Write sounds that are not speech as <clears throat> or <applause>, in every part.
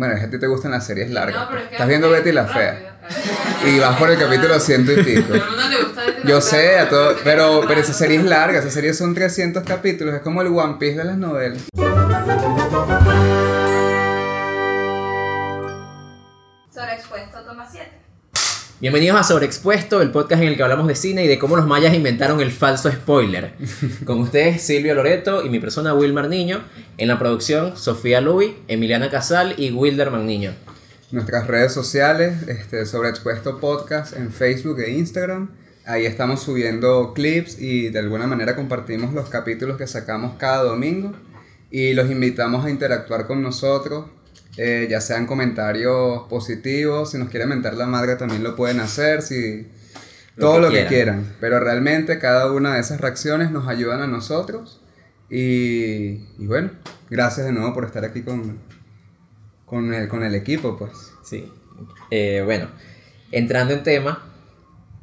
Bueno, a ti te gustan las series largas. No, pero es que Estás viendo Betty la Fea. Y vas por el capítulo ciento y <laughs> pico. Uno le gusta Yo sé, a todo, pero, pero esa serie es larga, esa serie son 300 capítulos, es como el One Piece de las novelas. Sobreexpuesto, toma 7. Bienvenidos a Sobreexpuesto, el podcast en el que hablamos de cine y de cómo los mayas inventaron el falso spoiler. <laughs> Con ustedes Silvio Loreto y mi persona Wilmar Niño. En la producción Sofía Louis, Emiliana Casal y Wilderman Niño. Nuestras redes sociales, este, sobre Expuesto Podcast en Facebook e Instagram. Ahí estamos subiendo clips y de alguna manera compartimos los capítulos que sacamos cada domingo. Y los invitamos a interactuar con nosotros, eh, ya sean comentarios positivos, si nos quieren mentar la madre también lo pueden hacer, si Lo todo que lo que quieran. quieran. Pero realmente cada una de esas reacciones nos ayudan a nosotros. Y, y bueno, gracias de nuevo por estar aquí con, con, el, con el equipo, pues. Sí. Eh, bueno, entrando en tema,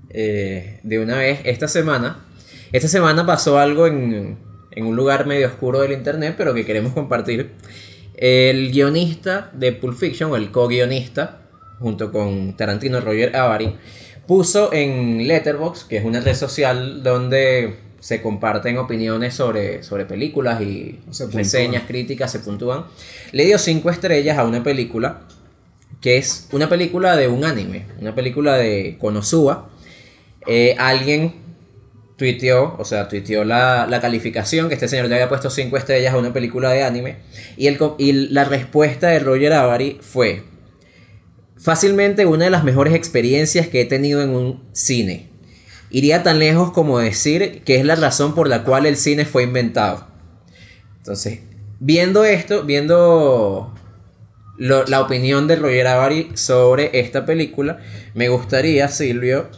eh, de una vez, esta semana, esta semana pasó algo en, en un lugar medio oscuro del internet, pero que queremos compartir. El guionista de Pulp Fiction, o el co-guionista, junto con Tarantino Roger Avary, puso en Letterboxd, que es una red social donde se comparten opiniones sobre, sobre películas y reseñas, críticas, se puntúan. Le dio cinco estrellas a una película que es una película de un anime, una película de Konosuba. Eh, alguien tuiteó, o sea, tuiteó la, la calificación que este señor le había puesto 5 estrellas a una película de anime. Y, el, y la respuesta de Roger Avary fue: Fácilmente una de las mejores experiencias que he tenido en un cine. Iría tan lejos como decir que es la razón por la cual el cine fue inventado. Entonces, viendo esto, viendo lo- la opinión de Roger Avary sobre esta película, me gustaría, Silvio,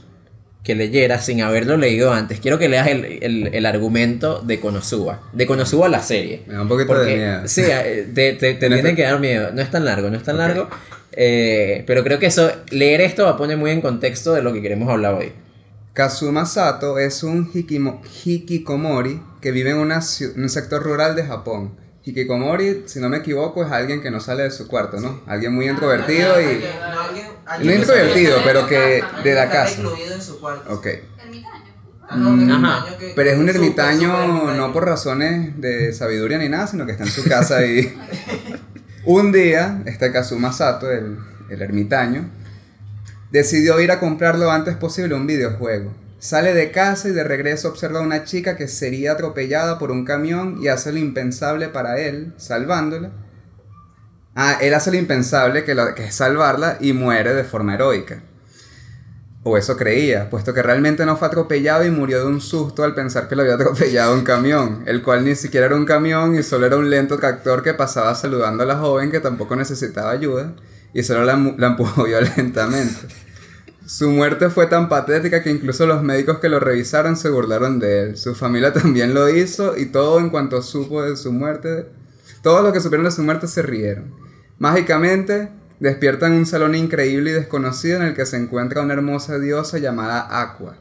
que leyeras sin haberlo leído antes. Quiero que leas el, el- el argumento de Konosuba. De Konosuba la serie. Me da un poquito Porque, de miedo. Sí, eh, te, te, te En tiene este- que dar miedo. No es tan largo, no es tan largo. eh, pero creo que eso, leer esto va a poner muy en contexto de lo que queremos hablar hoy. Kazuma Sato es un hikimo- hikikomori que vive en una ciu- en un sector rural de Japón. Hikikomori, si no me equivoco, es alguien que no sale de su cuarto, ¿no? Alguien muy introvertido y... No, alguien, No alguien introvertido, pero de que casa, ¿no? de la está casa. recluido en su cuarto. Ok. Ermitaño. Ah, no, un Ajá. que- Pero es un ermitaño no por razones de sabiduría ni nada, sino que está en su casa ahí. <laughs> un día, este Kazuma Sato, el, el ermitaño, decidió ir a comprar lo antes posible un videojuego. Sale de casa y de regreso observa a una chica que sería atropellada por un camión y hace lo impensable para él, salvándola. Ah, él hace lo impensable, que, es salvarla, y muere de forma heroica. O eso creía, puesto que realmente no fue atropellado y murió de un susto al pensar que lo había atropellado un camión, el cual ni siquiera era un camión y solo era un lento tractor que pasaba saludando a la joven que tampoco necesitaba ayuda y solo la <laughs> empujó violentamente. Su muerte fue tan patética que incluso los médicos que lo revisaron se burlaron de él. Su familia <laughs> también lo hizo y todo en cuanto supo de su muerte, todos los que supieron de su muerte se rieron. Mágicamente, despierta en un salón increíble y desconocido en el que se encuentra una hermosa diosa llamada Aqua,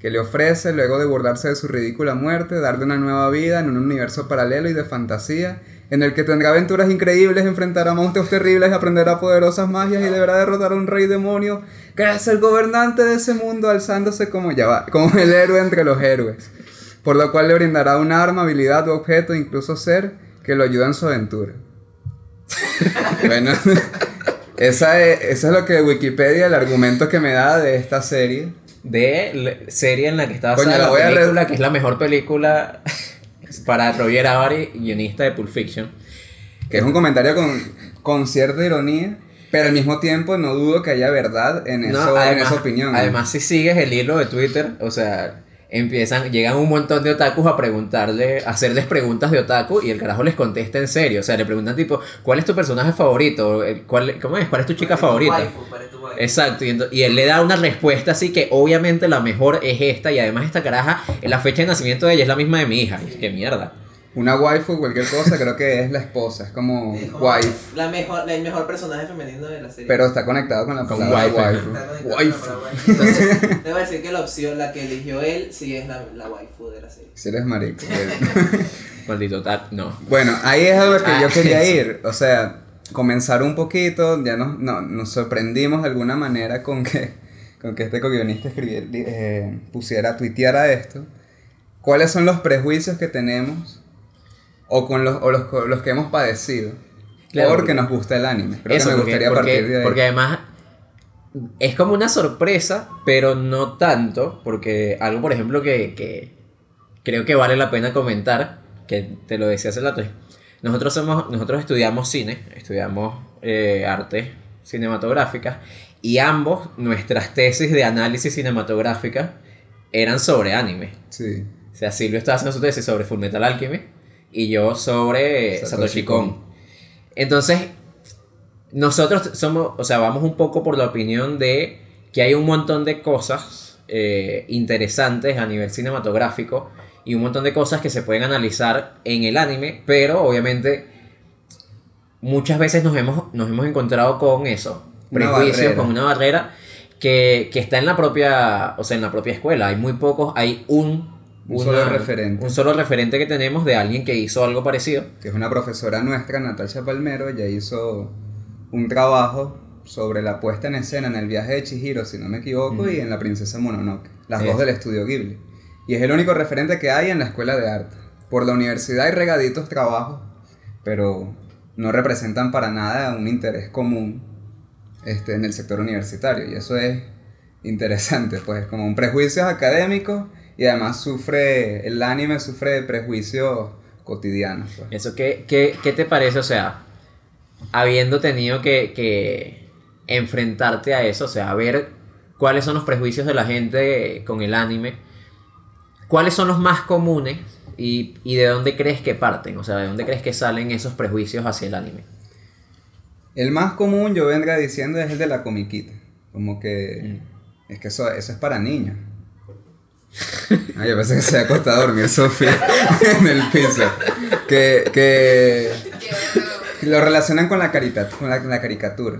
que le ofrece, luego de burlarse de su ridícula muerte, darle una nueva vida en un universo paralelo y de fantasía, en el que tendrá aventuras increíbles, enfrentará monstruos terribles, aprenderá poderosas magias y deberá derrotar a un rey demonio que es el gobernante de ese mundo, alzándose como, ya va, como el héroe entre los héroes, por lo cual le brindará un arma, habilidad o objeto, incluso ser, que lo ayuda en su aventura. <laughs> bueno, esa es, eso es lo que Wikipedia, el argumento que me da de esta serie. de serie en la que está Coño, basada la la película, que es la mejor película para Roger Avary, guionista de Pulp Fiction. Que es un comentario con, con cierta ironía, pero al mismo tiempo no dudo que haya verdad en, eso, en esa opinión. Además, si sigues el hilo de Twitter, o sea, empiezan, llegan un montón de otakus a preguntarle, a hacerles preguntas de otaku y el carajo les contesta en serio. O sea, le preguntan tipo, ¿cuál es tu personaje favorito? El- ¿Cuál, ¿Cómo es? ¿Cuál es tu chica tu favorita? waifu, para tu waifu. Exacto, y, y él le da una respuesta así que obviamente la mejor es esta y además esta caraja, la fecha de nacimiento de ella es la misma de mi hija. Y es que mierda. Una waifu, cualquier cosa, creo que es la esposa, es como Mejor- wife, La mejor, el mejor personaje femenino de la serie. pero está conectado con la Con palabra waifu. waifu. Está conectado Waifu. con la waifu. Entonces, debo decir que la opción, la que eligió él, sí es la, la waifu de la serie. Si eres marico. <laughs> Maldito tal, no. Bueno, ahí es a lo que Ah, yo quería eso. ir. O sea, comenzar un poquito, ya nos, no- nos sorprendimos de alguna manera con que, con que este co-guionista escribiera, eh, pusiera, tuiteara esto. ¿Cuáles son los prejuicios que tenemos o, con los, o los, los que hemos padecido? Claro, porque nos gusta el anime. Creo Eso, que me porque, gustaría porque- partir de ahí. porque además es como una sorpresa, pero no tanto, porque algo, por ejemplo, que, que creo que vale la pena comentar, que te lo decía hace rato, nosotros, somos, nosotros estudiamos cine, estudiamos eh, artes cinematográficas, y ambos, nuestras tesis de análisis cinematográfica eran sobre anime. Sí. O sea, Silvio estaba haciendo su tesis sobre Fullmetal Alchemy y yo sobre Satoshi Satoshi Kon. Entonces, nosotros somos, o sea, vamos un poco por la opinión de que hay un montón de cosas eh, interesantes a nivel cinematográfico y un montón de cosas que se pueden analizar en el anime, pero obviamente muchas veces nos hemos, nos hemos encontrado con eso, prejuicios, con una barrera que, que está en la propia, o sea, en la propia escuela. Hay muy pocos, hay un, Un solo referente. un solo referente que tenemos de alguien que hizo algo parecido. que es una profesora nuestra, Natasha Palmero, ella hizo un trabajo sobre la puesta en escena en el viaje de Chihiro, si no me equivoco, y en La princesa Mononoke, las dos Eso. del estudio Ghibli. Y es el único referente que hay en la escuela de arte. Por la universidad hay regaditos trabajos, pero no representan para nada un interés común este, en el sector universitario. Y eso es interesante, pues, como un prejuicio académico y además sufre, el anime sufre de prejuicios cotidianos. pues. Eso, ¿qué, qué, qué te parece? O sea, habiendo tenido que, que enfrentarte a eso, o sea, a ver cuáles son los prejuicios de la gente con el anime, cuáles son los más comunes y, y de dónde crees que parten, o sea, de dónde crees que salen esos prejuicios hacia el anime. El más común, yo vendría diciendo, es el de la comiquita. Como que. Es que eso, eso es para niños. Ay, yo pensé que se había acostado a dormir Sofía <laughs> en el piso. Que, que lo relacionan con la, carita, con la, la caricatura.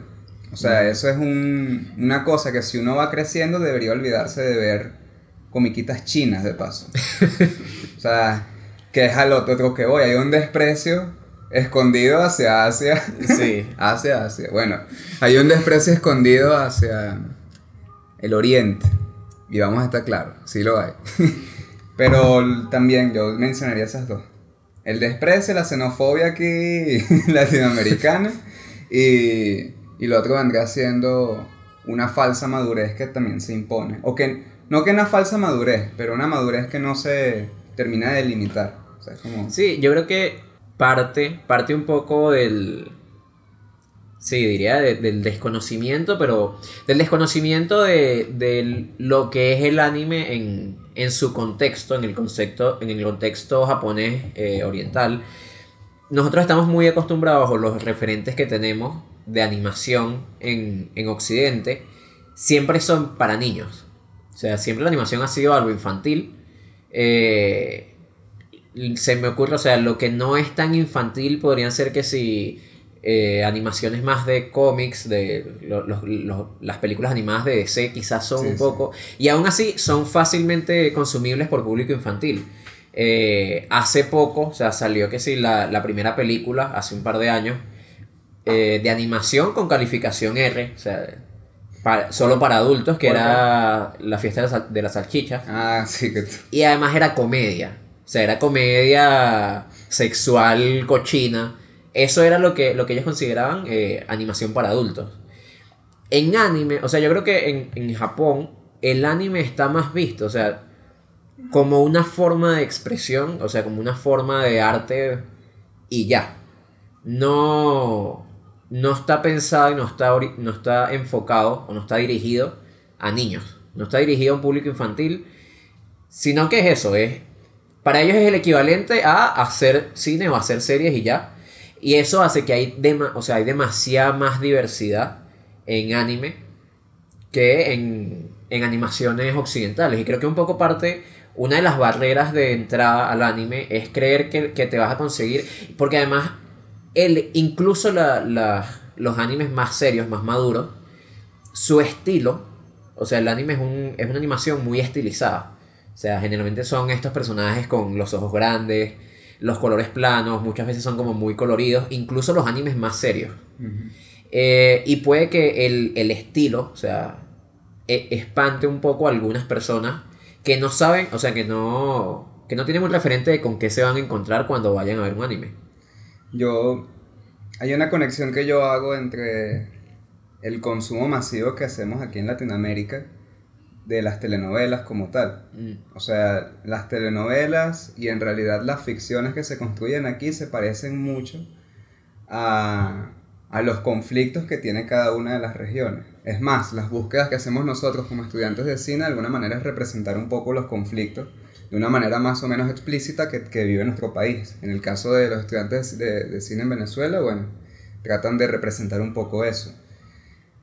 O sea, eso es un- una cosa que si uno va creciendo debería olvidarse de ver comiquitas chinas de paso. <laughs> O sea, que es al otro otro que voy. Hay un desprecio escondido hacia Asia. Sí. <laughs> hacia Asia. Bueno, hay un desprecio escondido hacia el oriente. Y vamos a estar claros, sí lo hay. <laughs> Pero también yo mencionaría esas dos. El desprecio, la xenofobia aquí <laughs> latinoamericana. Y, y lo otro vendría siendo una falsa madurez que también se impone. O que, no que una falsa madurez, pero una madurez que no se termina de delimitar. O sea, como... Sí, yo creo que parte, parte un poco del. Sí, diría de- del desconocimiento, pero del desconocimiento de, de lo que es el anime en, en su contexto, en el concepto, en el contexto japonés eh, oriental. Nosotros estamos muy acostumbrados, o los referentes que tenemos de animación en, en Occidente, siempre son para niños. O sea, siempre la animación ha sido algo infantil. Eh, se me ocurre, o sea, lo que no es tan infantil podrían ser que si eh, animaciones más de cómics, de lo- las películas animadas de DC quizás son Sí, un sí. poco, y aún así son fácilmente consumibles por público infantil. Eh, hace poco, o sea, salió que sí, la, la primera película, hace un par de años, eh, de animación con calificación R, o sea, para- solo para adultos, que ¿Cuál era La fiesta de la sal- de las salchichas. Ah, sí, que... Y además era comedia. O sea, era comedia sexual cochina. Eso era lo que, lo que ellos consideraban eh, animación para adultos. En anime, o sea, yo creo que en, en Japón el anime está más visto, o sea, como una forma de expresión, o sea, como una forma de arte y ya. No, no está pensado y no está, no está enfocado o no está dirigido a niños. No está dirigido a un público infantil, sino que es eso, es para ellos es el equivalente a hacer cine o hacer series y ya. Y eso hace que hay, dema- o sea, hay demasiada más diversidad en anime que en, en animaciones occidentales. Y creo que un poco parte, una de las barreras de entrada al anime es creer que, que te vas a conseguir, porque además, el, incluso la- los animes más serios, más maduros, su estilo, o sea, el anime es, un, es una animación muy estilizada. O sea, generalmente son estos personajes con los ojos grandes, los colores planos, muchas veces son como muy coloridos, incluso los animes más serios. Eh, y puede que el, el estilo, o sea, e- espante un poco a algunas personas que no saben, o sea, que no, que no tienen un referente de con qué se van a encontrar cuando vayan a ver un anime. Yo. Hay una conexión que yo hago entre el consumo masivo que hacemos aquí en Latinoamérica de las telenovelas como tal. Mm. O sea, las telenovelas y en realidad las ficciones que se construyen aquí se parecen mucho a, a los conflictos que tiene cada una de las regiones. Es más, las búsquedas que hacemos nosotros como estudiantes de cine de alguna manera es representar un poco los conflictos de una manera más o menos explícita que, que vive nuestro país. En el caso de los estudiantes de, de cine en Venezuela, bueno, tratan de representar un poco eso.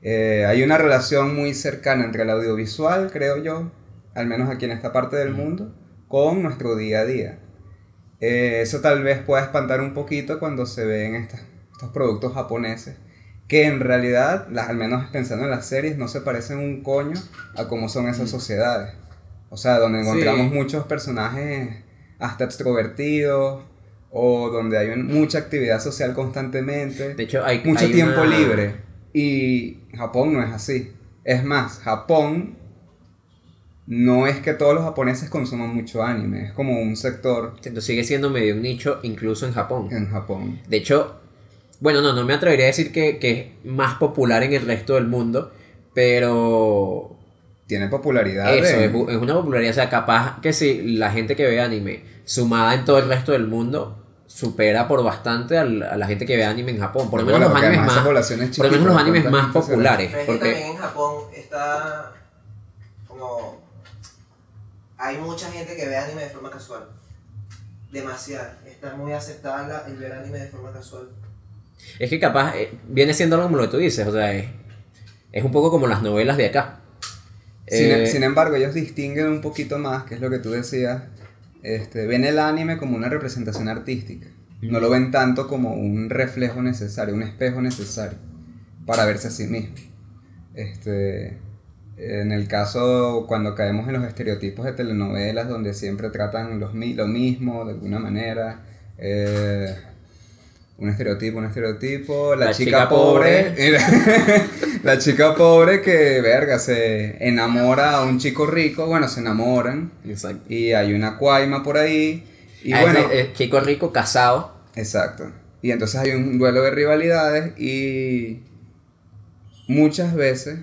Eh, hay una relación muy cercana entre el audiovisual, creo yo, al menos aquí en esta parte del mundo, con nuestro día a día. Eh, eso tal vez pueda espantar un poquito cuando se ven estas- estos productos japoneses, que en realidad, las, al menos pensando en las series, no se parecen un coño a cómo son esas sociedades. O sea, donde Sí. encontramos muchos personajes hasta extrovertidos, o donde hay un- mucha actividad social constantemente De hecho, hay mucho hay tiempo una- libre. Y Japón no es así. Es más, Japón no es que todos los japoneses consuman mucho anime, es como un sector Entonces, sigue siendo medio un nicho incluso en Japón. en Japón. De hecho, bueno, no, no me atrevería a decir que, que es más popular en el resto del mundo, pero Tiene popularidad. eso, es, es una popularidad, o sea, capaz que si la gente que ve anime sumada en todo el resto del mundo supera por bastante al- a la gente que ve anime en Japón, por lo menos Bueno, los animes más, es por lo menos chiquita, los animes ¿cuánta más populares, Pero es que porque también en Japón está como... Hay mucha gente que ve anime de forma casual. Demasiada. Está muy aceptada la- el ver anime de forma casual. es que capaz eh, viene siendo algo como lo que tú dices, o sea, es, es un poco como las novelas de acá. Sin, Eh, sin embargo, ellos distinguen un poquito más, que es lo que tú decías. Este, ven el anime como una representación artística. No lo ven tanto como un reflejo necesario, un espejo necesario para verse a sí mismo. Este, en el caso, cuando caemos en los estereotipos de telenovelas, donde siempre tratan los, lo mismo de alguna manera. eh, un estereotipo, un estereotipo. La, La chica, chica pobre. <laughs> la chica pobre que, verga, se enamora a un chico rico. Bueno, se enamoran. exacto. Y hay una cuaima por ahí. Y Ah, bueno, chico rico casado. Exacto. Y entonces hay un duelo de rivalidades y muchas veces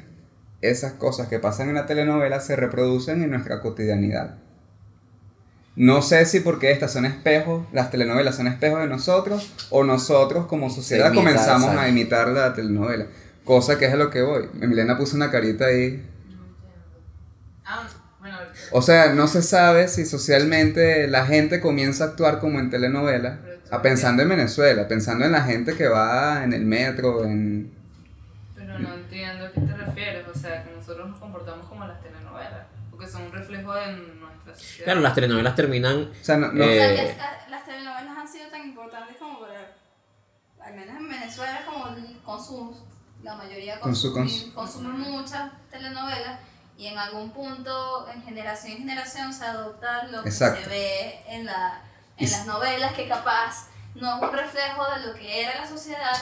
esas cosas que pasan en la telenovela se reproducen en nuestra cotidianidad. No sé si porque estas son espejos, las telenovelas son espejos de nosotros o nosotros como sociedad imita, comenzamos a imitar la telenovela. Cosa que es a lo que voy. Emiliana puso una carita ahí. Ah, bueno, O sea, no se sabe si socialmente la gente comienza a actuar como en telenovela, a pensando en Venezuela, pensando en la gente que va en el metro, en... Pero no entiendo a qué te refieres, o sea, que nosotros nos comportamos como las telenovelas, porque son un reflejo de nuestra sociedad. Claro, las telenovelas terminan O sea, no, no- O sea, Eh, que esta- las telenovelas han sido tan importantes como para, al menos en Venezuela, como consumo. La mayoría Consu- consumi- consume muchas telenovelas y en algún punto, en generación en generación, se adopta lo que Exacto. se ve en, la, en las novelas, que capaz no es un reflejo de lo que era la sociedad,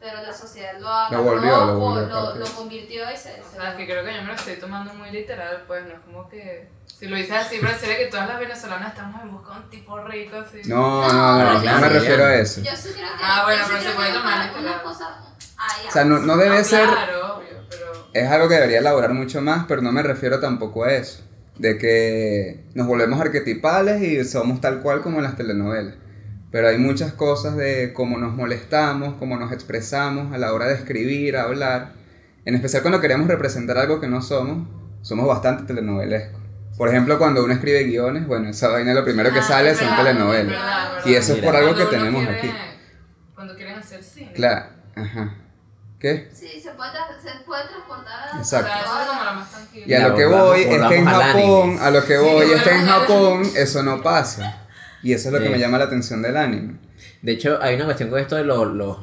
pero la sociedad lo agarró, volvió, lo volvió lo, lo convirtió y se... O se sea, es que creo que yo me lo estoy tomando muy literal, pues no es como que. Si lo dices así, pareciera que todas las venezolanas estamos en busca de un tipo rico, así. no, no, No, no, no, me refiero a eso. Yo sí creo que, Ah, bueno, pero se puede tomar una- cosas hay O sea, no, no No, debe ser... Claro, obvio, pero. Es algo que debería elaborar mucho más, pero no me refiero tampoco a eso. De que nos volvemos arquetipales y somos tal cual como en las telenovelas. Pero hay muchas cosas de cómo nos molestamos, cómo nos expresamos a la hora de escribir, hablar. En especial cuando queremos representar algo que no somos, somos bastante telenovelescos. Por ejemplo, cuando uno escribe guiones, bueno, esa vaina lo primero que Ah, sale es son verdad, telenovelas. es verdad, es Y eso es Mira. por algo que Cuando tenemos quiere- aquí. Cuando quieren hacer cine. Claro, ajá. ¿Qué? Sí, se puede, se puede transportar a Exacto. es. Y a lo que voy es que en Japón, a lo que voy es que en Japón eso no pasa. Y eso es lo que me llama la atención del anime. De hecho, hay una cuestión con esto de los, los,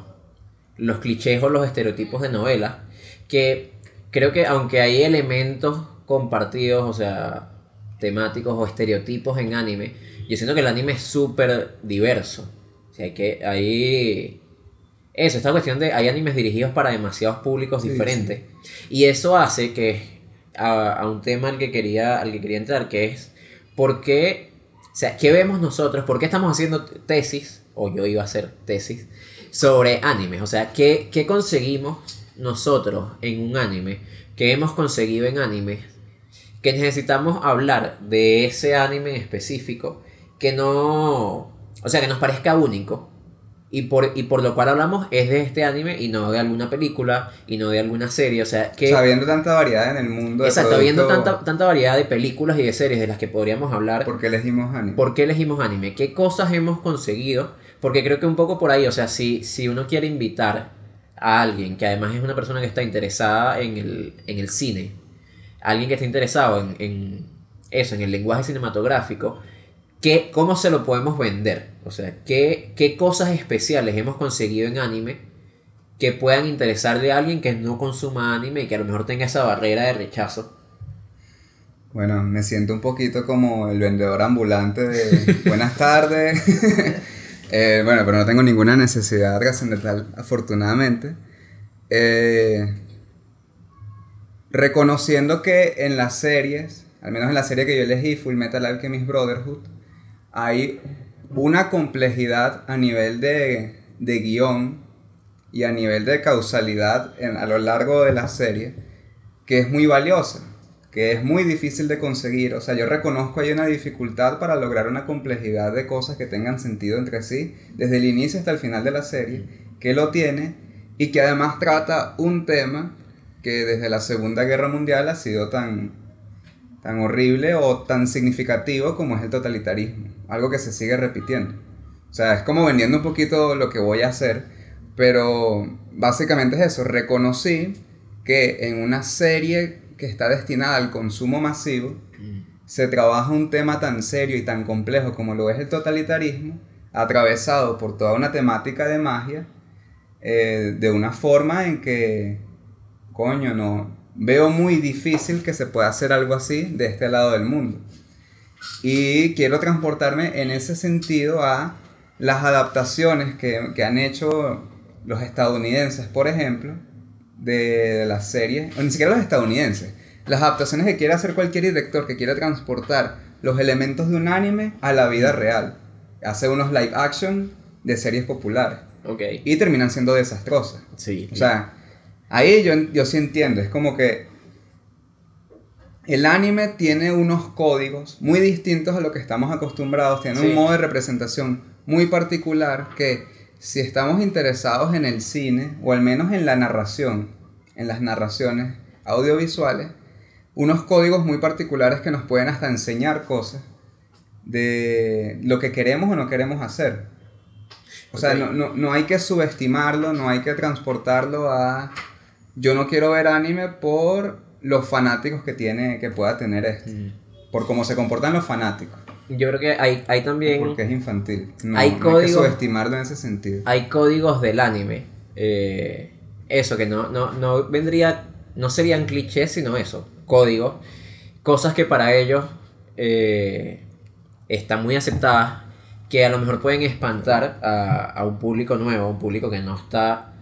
los clichés o los estereotipos de novela, que creo que aunque hay elementos compartidos, o sea, temáticos o estereotipos en anime, yo siento que el anime es súper diverso. O sea, que hay... Eso, esta cuestión de hay animes dirigidos para demasiados públicos Sí, diferentes. Y eso hace que a, a un tema al que quería al que quería entrar, que es por qué, o sea, ¿qué vemos nosotros? ¿Por qué estamos haciendo tesis, o yo iba a hacer tesis, sobre animes? O sea, ¿qué, qué conseguimos nosotros en un anime? ¿Qué hemos conseguido en animes? Que necesitamos hablar de ese anime en específico que no, o sea, que nos parezca único. Y por, y por lo cual hablamos es de este anime y no de alguna película y no de alguna serie. O sea, que... O sea, tanta variedad en el mundo. de Exacto, viendo producto, tanta, tanta variedad de películas y de series de las que podríamos hablar. ¿Por qué elegimos anime? ¿Por qué elegimos anime? ¿Qué cosas hemos conseguido? Porque creo que un poco por ahí, o sea, si, si uno quiere invitar a alguien que además es una persona que está interesada en el, en el cine, alguien que está interesado en, en eso, en el lenguaje cinematográfico, ¿qué, ¿cómo se lo podemos vender? O sea, ¿qué, ¿qué cosas especiales hemos conseguido en anime que puedan interesarle a alguien que no consuma anime y que a lo mejor tenga esa barrera de rechazo? Bueno, me siento un poquito como el vendedor ambulante de <laughs> buenas tardes. <laughs> Eh, bueno, pero no tengo ninguna necesidad trascendental, afortunadamente. Eh, reconociendo que en las series, al menos en la serie que yo elegí, Full Metal Alchemist Brotherhood, hay una complejidad a nivel de, de guion y a nivel de causalidad en- a lo largo de la serie que es muy valiosa, que es muy difícil de conseguir. O sea, yo reconozco hay una dificultad para lograr una complejidad de cosas que tengan sentido entre sí, desde el inicio hasta el final de la serie, que lo tiene y que además trata un tema que desde la Segunda Guerra Mundial ha sido tan, tan horrible o tan significativo como es el totalitarismo, algo que se sigue repitiendo. O sea, es como vendiendo un poquito lo que voy a hacer, pero básicamente es eso, reconocí que en una serie que está destinada al consumo masivo, se trabaja un tema tan serio y tan complejo como lo es el totalitarismo, atravesado por toda una temática de magia, eh, de una forma en que, coño, no, veo muy difícil que se pueda hacer algo así de este lado del mundo. Y quiero transportarme en ese sentido a las adaptaciones que, que han hecho los estadounidenses, por ejemplo, de, de las series, o ni siquiera los estadounidenses, las adaptaciones que quiere hacer cualquier director que quiera transportar los elementos de un anime a la vida real. Hace unos live action de series populares Ok. y terminan siendo desastrosas. Sí. O sea, ahí yo, yo sí entiendo, es como que el anime tiene unos códigos muy distintos a lo que estamos acostumbrados, tiene Sí. un modo de representación muy particular que si estamos interesados en el cine, o al menos en la narración, en las narraciones audiovisuales, unos códigos muy particulares que nos pueden hasta enseñar cosas de lo que queremos o no queremos hacer. O sea, no, no, no hay que subestimarlo, no hay que transportarlo a... Yo no quiero ver anime por los fanáticos que tiene, que pueda tener esto. Por cómo se comportan los fanáticos. Yo creo que hay, hay también... Porque es infantil. No, Hay no hay que códigos- subestimarlo en ese sentido. hay códigos del anime. eh, eso, que no, no, no vendría. No serían clichés, sino eso. Códigos. Cosas que para ellos eh, están muy aceptadas. Que a lo mejor pueden espantar a, a un público nuevo, un público que no está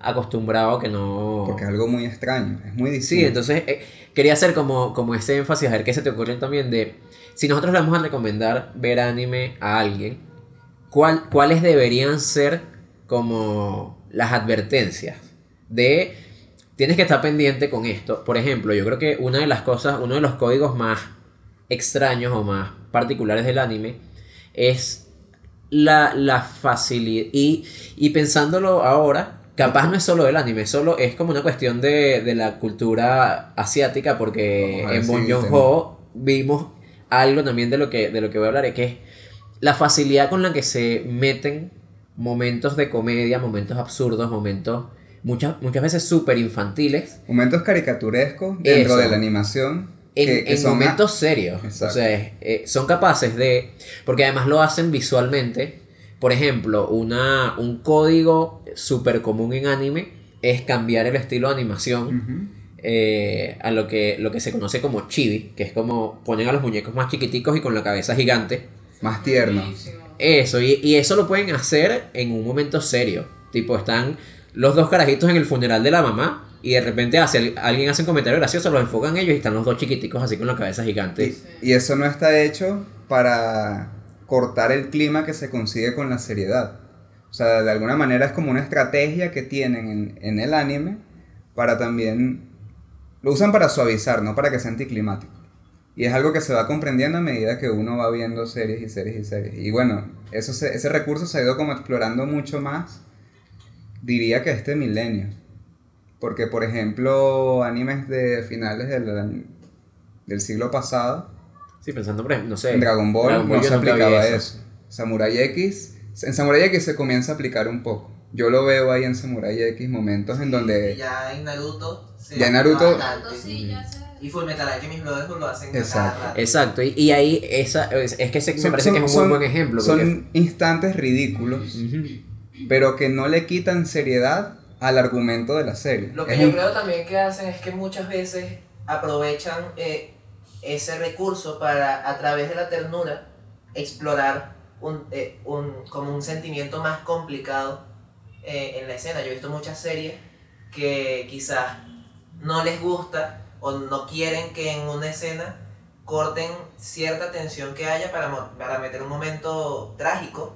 acostumbrado, que no. Porque es algo muy extraño, es muy Sí, difícil. entonces eh, quería hacer como, como ese énfasis, a ver qué se te ocurre también de, si nosotros le vamos a recomendar ver anime a alguien, ¿cuál, ¿cuáles deberían ser como las advertencias de, tienes que estar pendiente con esto? Por ejemplo, yo creo que una de las cosas, uno de los códigos más extraños o más particulares del anime es la, la facilidad. Y, y pensándolo ahora, capaz no es solo del anime, solo es como una cuestión de, de la cultura asiática, porque en Bon Joon-ho vimos algo también de lo, que, de lo que voy a hablar, que es la facilidad con la que se meten momentos de comedia, momentos absurdos, momentos muchas, muchas veces súper infantiles. Momentos caricaturescos dentro Eso. de la animación. En, que, que en son momentos serios. Exacto. O sea, es- eh, son capaces de. Porque además lo hacen visualmente. Por ejemplo, una, un código súper común en anime es cambiar el estilo de animación eh, a lo que, lo que se conoce como chibi, que es como ponen a los muñecos más chiquiticos y con la cabeza gigante. más tierno. Eso, y, y eso lo pueden hacer en un momento serio. Tipo, están los dos carajitos en el funeral de la mamá y de repente hace, alguien hace un comentario gracioso, los enfocan ellos y están los dos chiquiticos así con la cabeza gigante. Y, y eso no está hecho para cortar el clima que se consigue con la seriedad. O sea, de alguna manera es como una estrategia que tienen en, en el anime para también... Lo usan para suavizar, no para que sea anticlimático. Y es algo que se va comprendiendo a medida que uno va viendo series y series y series. Y bueno, eso se- ese recurso se ha ido como explorando mucho más, diría que este milenio. Porque, por ejemplo, animes de finales del, del siglo pasado, Sí, pensando, por ejemplo, no sé. en Dragon Ball, Dragon Ball no se aplicaba eso. eso. Samurai X, en Samurai X se comienza a aplicar un poco. Yo lo veo ahí en Samurai X, momentos en Y donde... ya en Naruto. se Ya en Naruto-. Tanto sí, ya se. Y Full Metal Alchemist Brothers lo hacen Exacto. cada rato. Exacto, y, y ahí esa, es, es que ese me son- parece que es un son- muy buen ejemplo. Son porque- instantes ridículos, pero que no le quitan seriedad al argumento de la serie. Lo que Es yo un- creo también que hacen es que muchas veces aprovechan eh, ese recurso para, a través de la ternura, explorar un, eh, un, como un sentimiento más complicado eh, en la escena. Yo he visto muchas series que quizás no les gusta o no quieren que en una escena corten cierta tensión que haya para, para meter un momento trágico,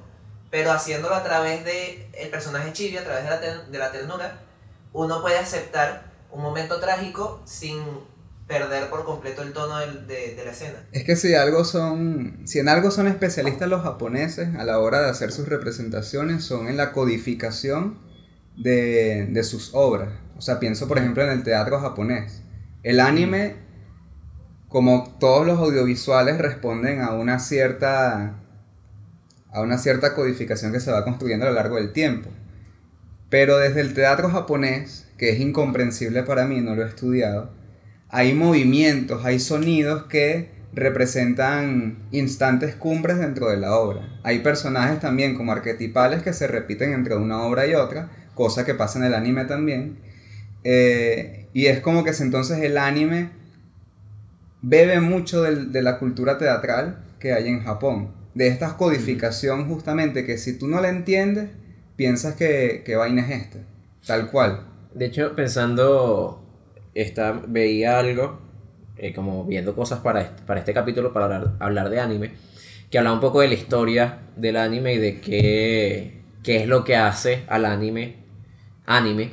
pero haciéndolo a través de el personaje chibi, a través de la, de la ternura, uno puede aceptar un momento trágico sin perder por completo el tono de, de la escena. Es que si algo son, si en algo son especialistas los japoneses a la hora de hacer sus representaciones son en la codificación de, de sus obras. O sea, pienso por ejemplo en el teatro japonés. El anime, como todos los audiovisuales, responden a una cierta a una cierta codificación que se va construyendo a lo largo del tiempo. Pero desde el teatro japonés, que es incomprensible para mí, no lo he estudiado, hay movimientos, hay sonidos que representan instantes cumbres dentro de la obra. Hay personajes también como arquetipales que se repiten entre una obra y otra, cosa que pasa en el anime también. Eh, y es como que entonces el anime bebe mucho de la cultura teatral que hay en Japón. De esta codificación justamente que si tú no la entiendes, piensas que, que vaina es esta. Tal cual. De hecho, pensando, esta, veía algo, eh, como viendo cosas para este, para este capítulo, para hablar, hablar de anime, que hablaba un poco de la historia del anime y de qué, qué es lo que hace al anime, anime.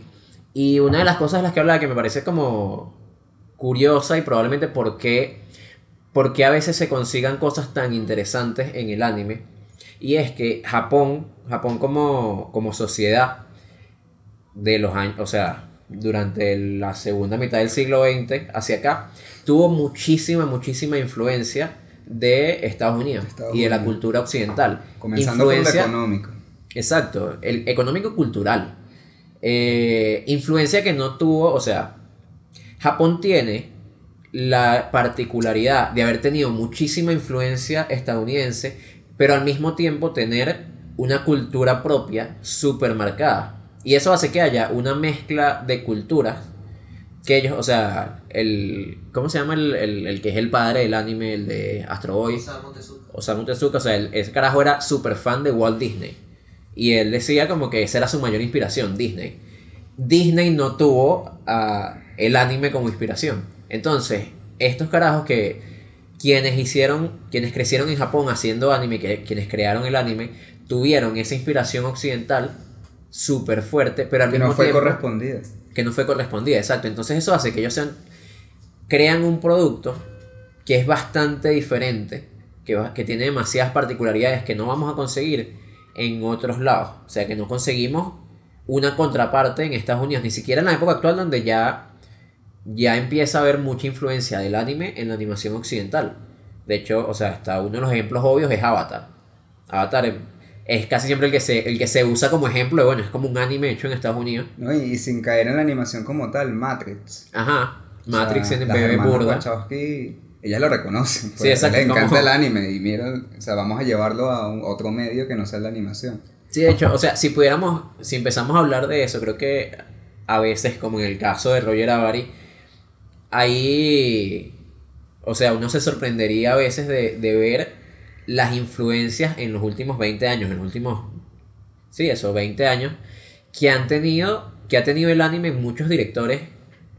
Y una de las cosas de las que hablaba que me parece como curiosa y probablemente por qué, por qué a veces se consigan cosas tan interesantes en el anime, y es que Japón, Japón como, como sociedad, de los años, o sea, durante la segunda mitad del siglo XX hacia acá, tuvo muchísima, muchísima influencia de Estados Unidos Estados y de la cultura occidental. Comenzando por lo Influencia- económico. Exacto, el económico-cultural. Eh, influencia que no tuvo, o sea, Japón tiene la particularidad de haber tenido muchísima influencia estadounidense, pero al mismo tiempo tener una cultura propia súper marcada. Y eso hace que haya una mezcla de culturas que ellos, o sea, el, ¿cómo se llama el, el- el que es el padre del anime, el de Astro Boy? Osamu Tezuka. Osamu Tezuka, o sea, el- ese carajo era súper fan de Walt Disney. Y él decía como que esa era su mayor inspiración, Disney. Disney no tuvo a el anime como inspiración. Entonces, estos carajos que quienes hicieron, quienes crecieron en Japón haciendo anime, que, quienes crearon el anime, tuvieron esa inspiración occidental súper fuerte, pero al Que mismo no fue tiempo correspondida. que no fue correspondida, exacto. Entonces eso hace que ellos sean, crean un producto que es bastante diferente, que, va- que tiene demasiadas particularidades que no vamos a conseguir en otros lados. O sea, que no conseguimos una contraparte en Estados Unidos, ni siquiera en la época actual donde ya, ya empieza a haber mucha influencia del anime en la animación occidental. De hecho, o sea, hasta uno de los ejemplos obvios es Avatar. Avatar es, casi siempre el que, se, el que se usa como ejemplo, bueno, es como un anime hecho en Estados Unidos. ¿no? Y, y sin caer en la animación como tal, Matrix. Ajá, Matrix O sea, en bebé burda. Ellas lo reconocen. pues, Sí, exacto, Les encanta como- el anime y mira, o sea, vamos a llevarlo a un- otro medio que no sea la animación. Sí, de hecho, o sea, si pudiéramos, si empezamos a hablar de eso, creo que a veces, como en el caso de Roger Avary, ahí, o sea, uno se sorprendería a veces de, de ver las influencias en los últimos 20 años, en los últimos, sí, eso, 20 años, que han tenido, que ha tenido el anime en muchos directores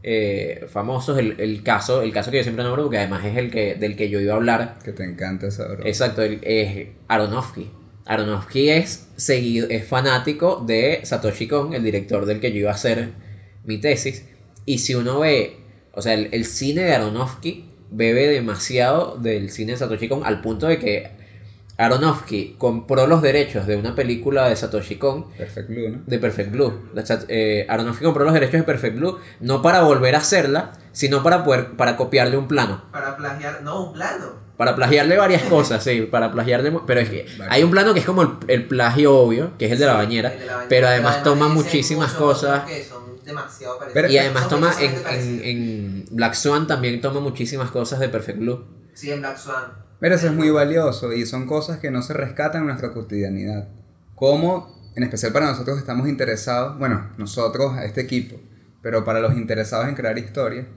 eh, famosos. El, el caso, el caso que yo siempre nombro, porque además es el que, del que yo iba a hablar, Que te encanta esa broma. Exacto, el- es Aronofsky. Aronofsky es, seguido, es fanático de Satoshi Kon, el director del que yo iba a hacer mi tesis. Y si uno ve, o sea, el, el cine de Aronofsky bebe demasiado del cine de Satoshi Kon al punto de que Aronofsky compró los derechos de una película de Satoshi Kon Perfect Blue, ¿no? de Perfect Blue. Eh, Aronofsky compró los derechos de Perfect Blue no para volver a hacerla, sino para poder para copiarle un plano. Para plagiar, no, un plano. Para plagiarle varias cosas, sí, para plagiarle. Pero es que hay un plano que es como el, el plagio obvio, que es el de la bañera, el de la bañera, pero además toma muchísimas cosas. otros Que son demasiado Pero-. Y además toma en, en, en Black Swan también toma muchísimas cosas de Perfect Blue. Sí, en Black Swan. Pero eso es muy valioso y son cosas que no se rescatan en nuestra cotidianidad. Como, en especial para nosotros estamos interesados, bueno, nosotros, este equipo, pero para los interesados en crear historia,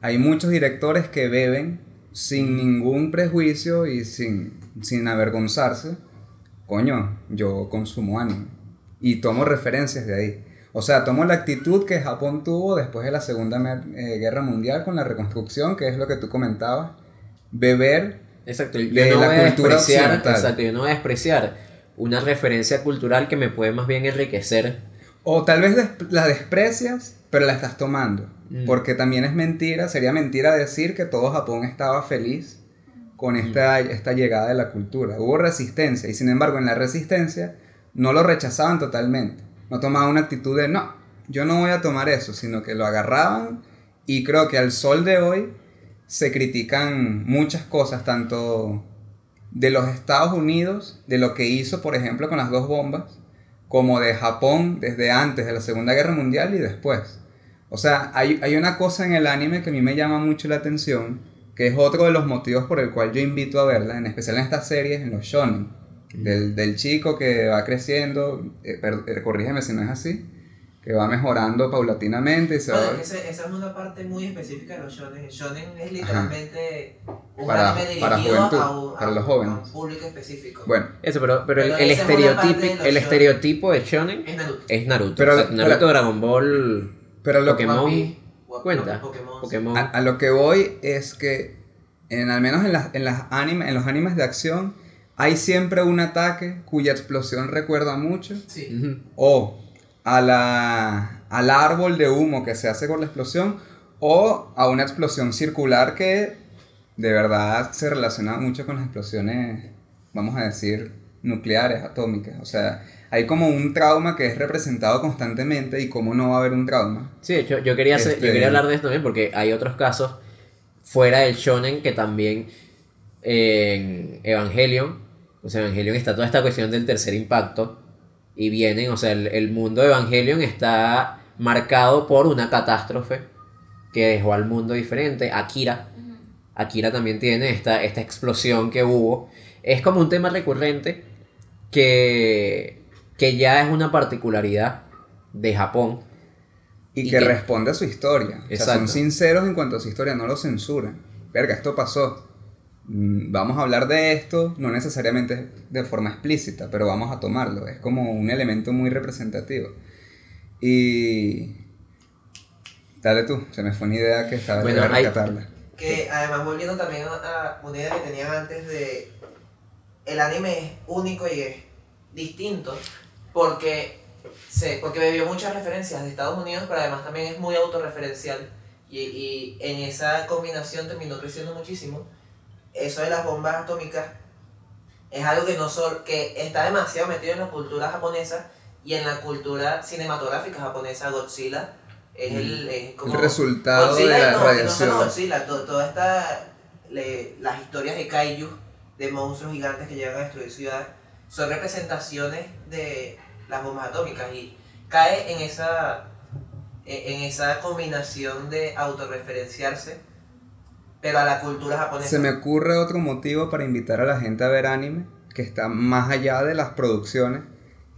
hay muchos directores que beben sin ningún prejuicio y sin, sin avergonzarse. Coño, yo consumo anime y tomo referencias de ahí. O sea, tomo la actitud que Japón tuvo después de la Segunda eh, Guerra Mundial con la reconstrucción, que es lo que tú comentabas. Beber Exacto, yo no la voy a despreciar, exacto, yo no voy a despreciar una referencia cultural que me puede más bien enriquecer. O tal vez des- la desprecias, pero la estás tomando. Mm. Porque también es mentira, sería mentira decir que todo Japón estaba feliz con esta, esta llegada de la cultura. Hubo resistencia y sin embargo en la resistencia no lo rechazaban totalmente. No tomaban una actitud de no, yo no voy a tomar eso, sino que lo agarraban y creo que al sol de hoy se critican muchas cosas, tanto de los Estados Unidos, de lo que hizo por ejemplo con las dos bombas, como de Japón desde antes de la Segunda Guerra Mundial y después. O sea, hay, hay una cosa en el anime que a mí me llama mucho la atención, que es otro de los motivos por el cual yo invito a verla, en especial en estas series, en los shonen, del, del chico que va creciendo, eh, per- eh, corrígeme si no es así, que va mejorando paulatinamente y se Bueno, va... es que ese- esa es una parte muy específica de los shonen. El shonen es literalmente un Para- anime para dirigido juventud, a, un, para los jóvenes. a un público específico. Bueno, Eso, pero, pero, Pero el, estereotipo, el shonen. estereotipo de shonen Es Naruto. es Naruto. Pero- o sea, Naruto, pero- Dragon Ball, pero lo, Pokémon, cuenta. Pokémon. Pokémon. A, a lo que voy es que, en, al menos en, las, en, las anime, en los animes de acción, hay siempre un ataque cuya explosión recuerda mucho, Sí. O a la, al árbol de humo que se hace con la explosión, o a una explosión circular que de verdad se relaciona mucho con las explosiones, vamos a decir, nucleares, atómicas. O sea, hay como un trauma que es representado constantemente y cómo no va a haber un trauma. Sí, hecho, yo quería, hacer- Este- yo quería hablar de esto también porque hay otros casos fuera del shonen que también en Evangelion, o sea, Evangelion está toda esta cuestión del tercer impacto y vienen, o sea, el, el mundo de Evangelion está marcado por una catástrofe que dejó al mundo diferente. Akira, Akira también tiene esta, esta explosión que hubo. Es como un tema recurrente que, que ya es una particularidad de Japón. Y, Y que, que- responde a su historia. O sea, Exacto. son sinceros en cuanto a su historia, no lo censuran. Verga, esto pasó. Mm, Vamos a hablar de esto, no necesariamente de forma explícita, pero vamos a tomarlo. Es como un elemento muy representativo. Y. Dale tú, se me fue una idea que estaba Bueno, hay- rescatarla. Que además volviendo también a, a una idea que tenían antes de el anime es único y es distinto porque se, porque bebió muchas referencias de Estados Unidos, pero además también es muy autorreferencial y, y en esa combinación terminó creciendo muchísimo. Eso de las bombas atómicas es algo que no solo que está demasiado metido en la cultura japonesa y en la cultura cinematográfica japonesa Godzilla es el, es como El resultado Godzilla de la no, y no radiación. solo Godzilla, to- toda esta le- las historias de kaiju de monstruos gigantes que llegan a destruir ciudades son representaciones de las bombas atómicas y cae en esa en en esa combinación de autorreferenciarse pero a la cultura japonesa Se me ocurre otro motivo para invitar a la gente a ver anime, que está más allá de las producciones,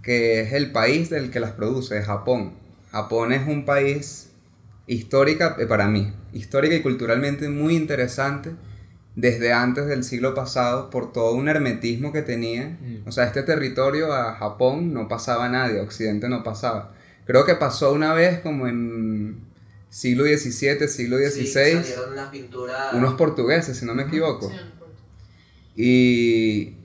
que es el país del que las produce, es Japón. Japón es un país histórica, eh, para mí, histórica y culturalmente muy interesante, desde antes del siglo pasado por todo un hermetismo que tenía. Mm. O sea, este territorio a Japón no pasaba nadie, a Occidente no pasaba. Creo que pasó una vez como en siglo XVII, siglo Sí, XVI, salieron las pinturas. unos portugueses, si no me equivoco. Sí. Y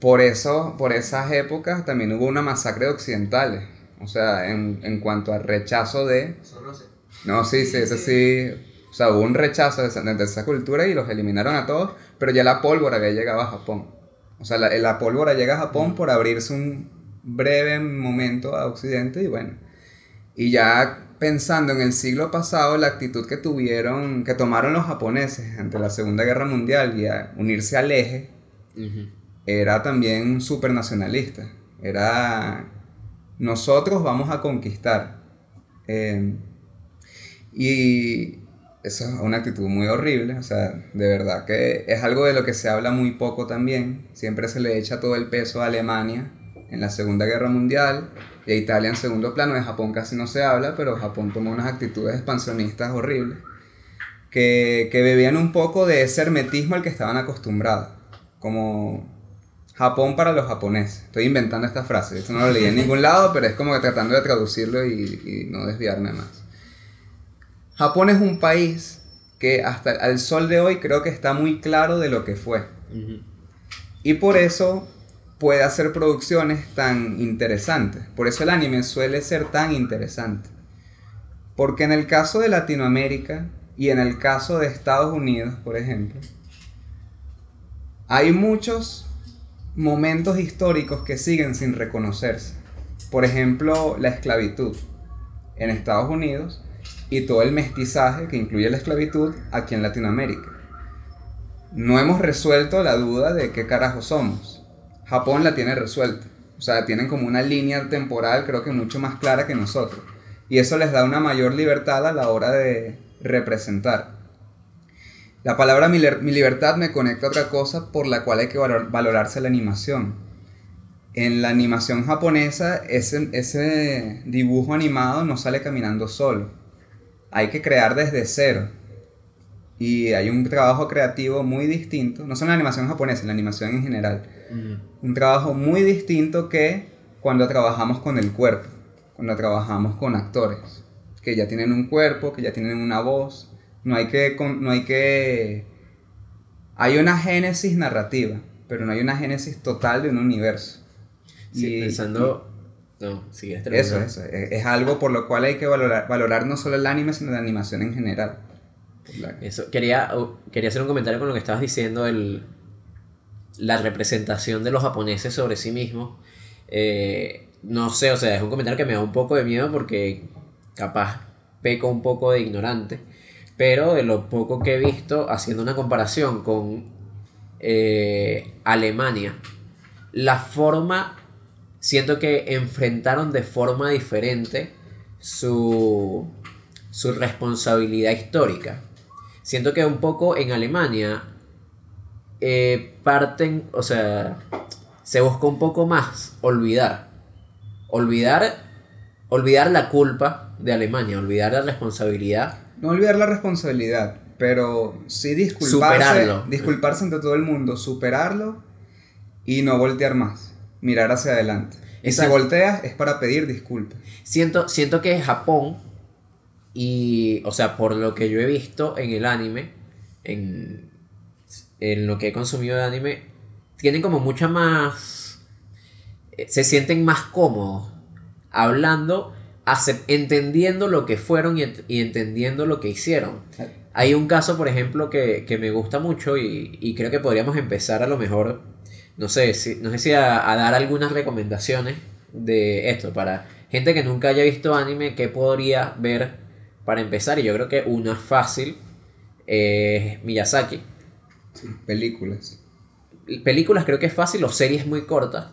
por eso, por esas épocas también hubo una masacre de occidentales. O sea, en, en cuanto al rechazo de... Eso no sé. No, sí, sí, eso sí. O sea, hubo un rechazo de esa, de esa cultura y los eliminaron a todos, pero ya la pólvora había llegado a Japón. O sea, la, la pólvora llega a Japón por abrirse un breve momento a Occidente y bueno. Y ya pensando en el siglo pasado, la actitud que tuvieron, que tomaron los japoneses ante la Segunda Guerra Mundial y a unirse al eje, era también súper nacionalista. Era nosotros vamos a conquistar. Eh, y eso es una actitud muy horrible, o sea, de verdad que es algo de lo que se habla muy poco también. Siempre se le echa todo el peso a Alemania en la Segunda Guerra Mundial y a Italia en segundo plano. De Japón casi no se habla, pero Japón tomó unas actitudes expansionistas horribles que, que bebían un poco de ese hermetismo al que estaban acostumbrados. Como Japón para los japoneses. Estoy inventando esta frase, esto no lo leí en ningún lado, pero es como que tratando de traducirlo y, y no desviarme más. Japón es un país que hasta al sol de hoy creo que está muy claro de lo que fue. Y por eso puede hacer producciones tan interesantes. Por eso el anime suele ser tan interesante. Porque en el caso de Latinoamérica y en el caso de Estados Unidos, por ejemplo, hay muchos momentos históricos que siguen sin reconocerse. Por ejemplo, la esclavitud en Estados Unidos y todo el mestizaje que incluye la esclavitud aquí en Latinoamérica. No hemos resuelto la duda de qué carajo somos. Japón la tiene resuelta. O sea, tienen como una línea temporal creo que mucho más clara que nosotros. Y eso les da una mayor libertad a la hora de representar. La palabra mi, libertad me conecta a otra cosa por la cual hay que valor- valorarse la animación. En la animación japonesa, ese, ese dibujo animado no sale caminando solo. Hay que crear desde cero. Y hay un trabajo creativo muy distinto, no solo en la animación japonesa, en la animación en general. Un trabajo muy distinto que cuando trabajamos con el cuerpo, cuando trabajamos con actores, que ya tienen un cuerpo, que ya tienen una voz. No hay que, no hay que... Hay una génesis narrativa, pero no hay una génesis total de un universo. Sí, Y- pensando. No, si quieres eso, eso. Es, es algo por lo cual hay que valorar, valorar no solo el anime, sino la animación en general. Eso, quería, quería hacer un comentario con lo que estabas diciendo, el, la representación de los japoneses sobre sí mismos. Eh, no sé, o sea, es un comentario que me da un poco de miedo porque capaz peco un poco de ignorante, pero de lo poco que he visto, haciendo una comparación con eh, Alemania, la forma, siento que enfrentaron de forma diferente su, su responsabilidad histórica. Siento que un poco en Alemania eh, parten, o sea, se busca un poco más olvidar. Olvidar, olvidar la culpa de Alemania, olvidar la responsabilidad. No olvidar la responsabilidad, pero sí disculparse, Superarlo. disculparse ante todo el mundo, superarlo y no voltear más, mirar hacia adelante. Y si volteas es para pedir disculpas. Siento, siento que Japón, y, o sea, por lo que yo he visto en el anime, en, en lo que he consumido de anime, tienen como mucha más... eh, Se sienten más cómodos hablando, entendiendo lo que fueron y, ent- y entendiendo lo que hicieron. Hay un caso, por ejemplo, que, que me gusta mucho y, y creo que podríamos empezar a lo mejor, no sé, si, no sé si a, a dar algunas recomendaciones de esto para gente que nunca haya visto anime, que podría ver para empezar. Y yo creo que una fácil es Miyazaki. Películas. Películas creo que es fácil, o series muy cortas.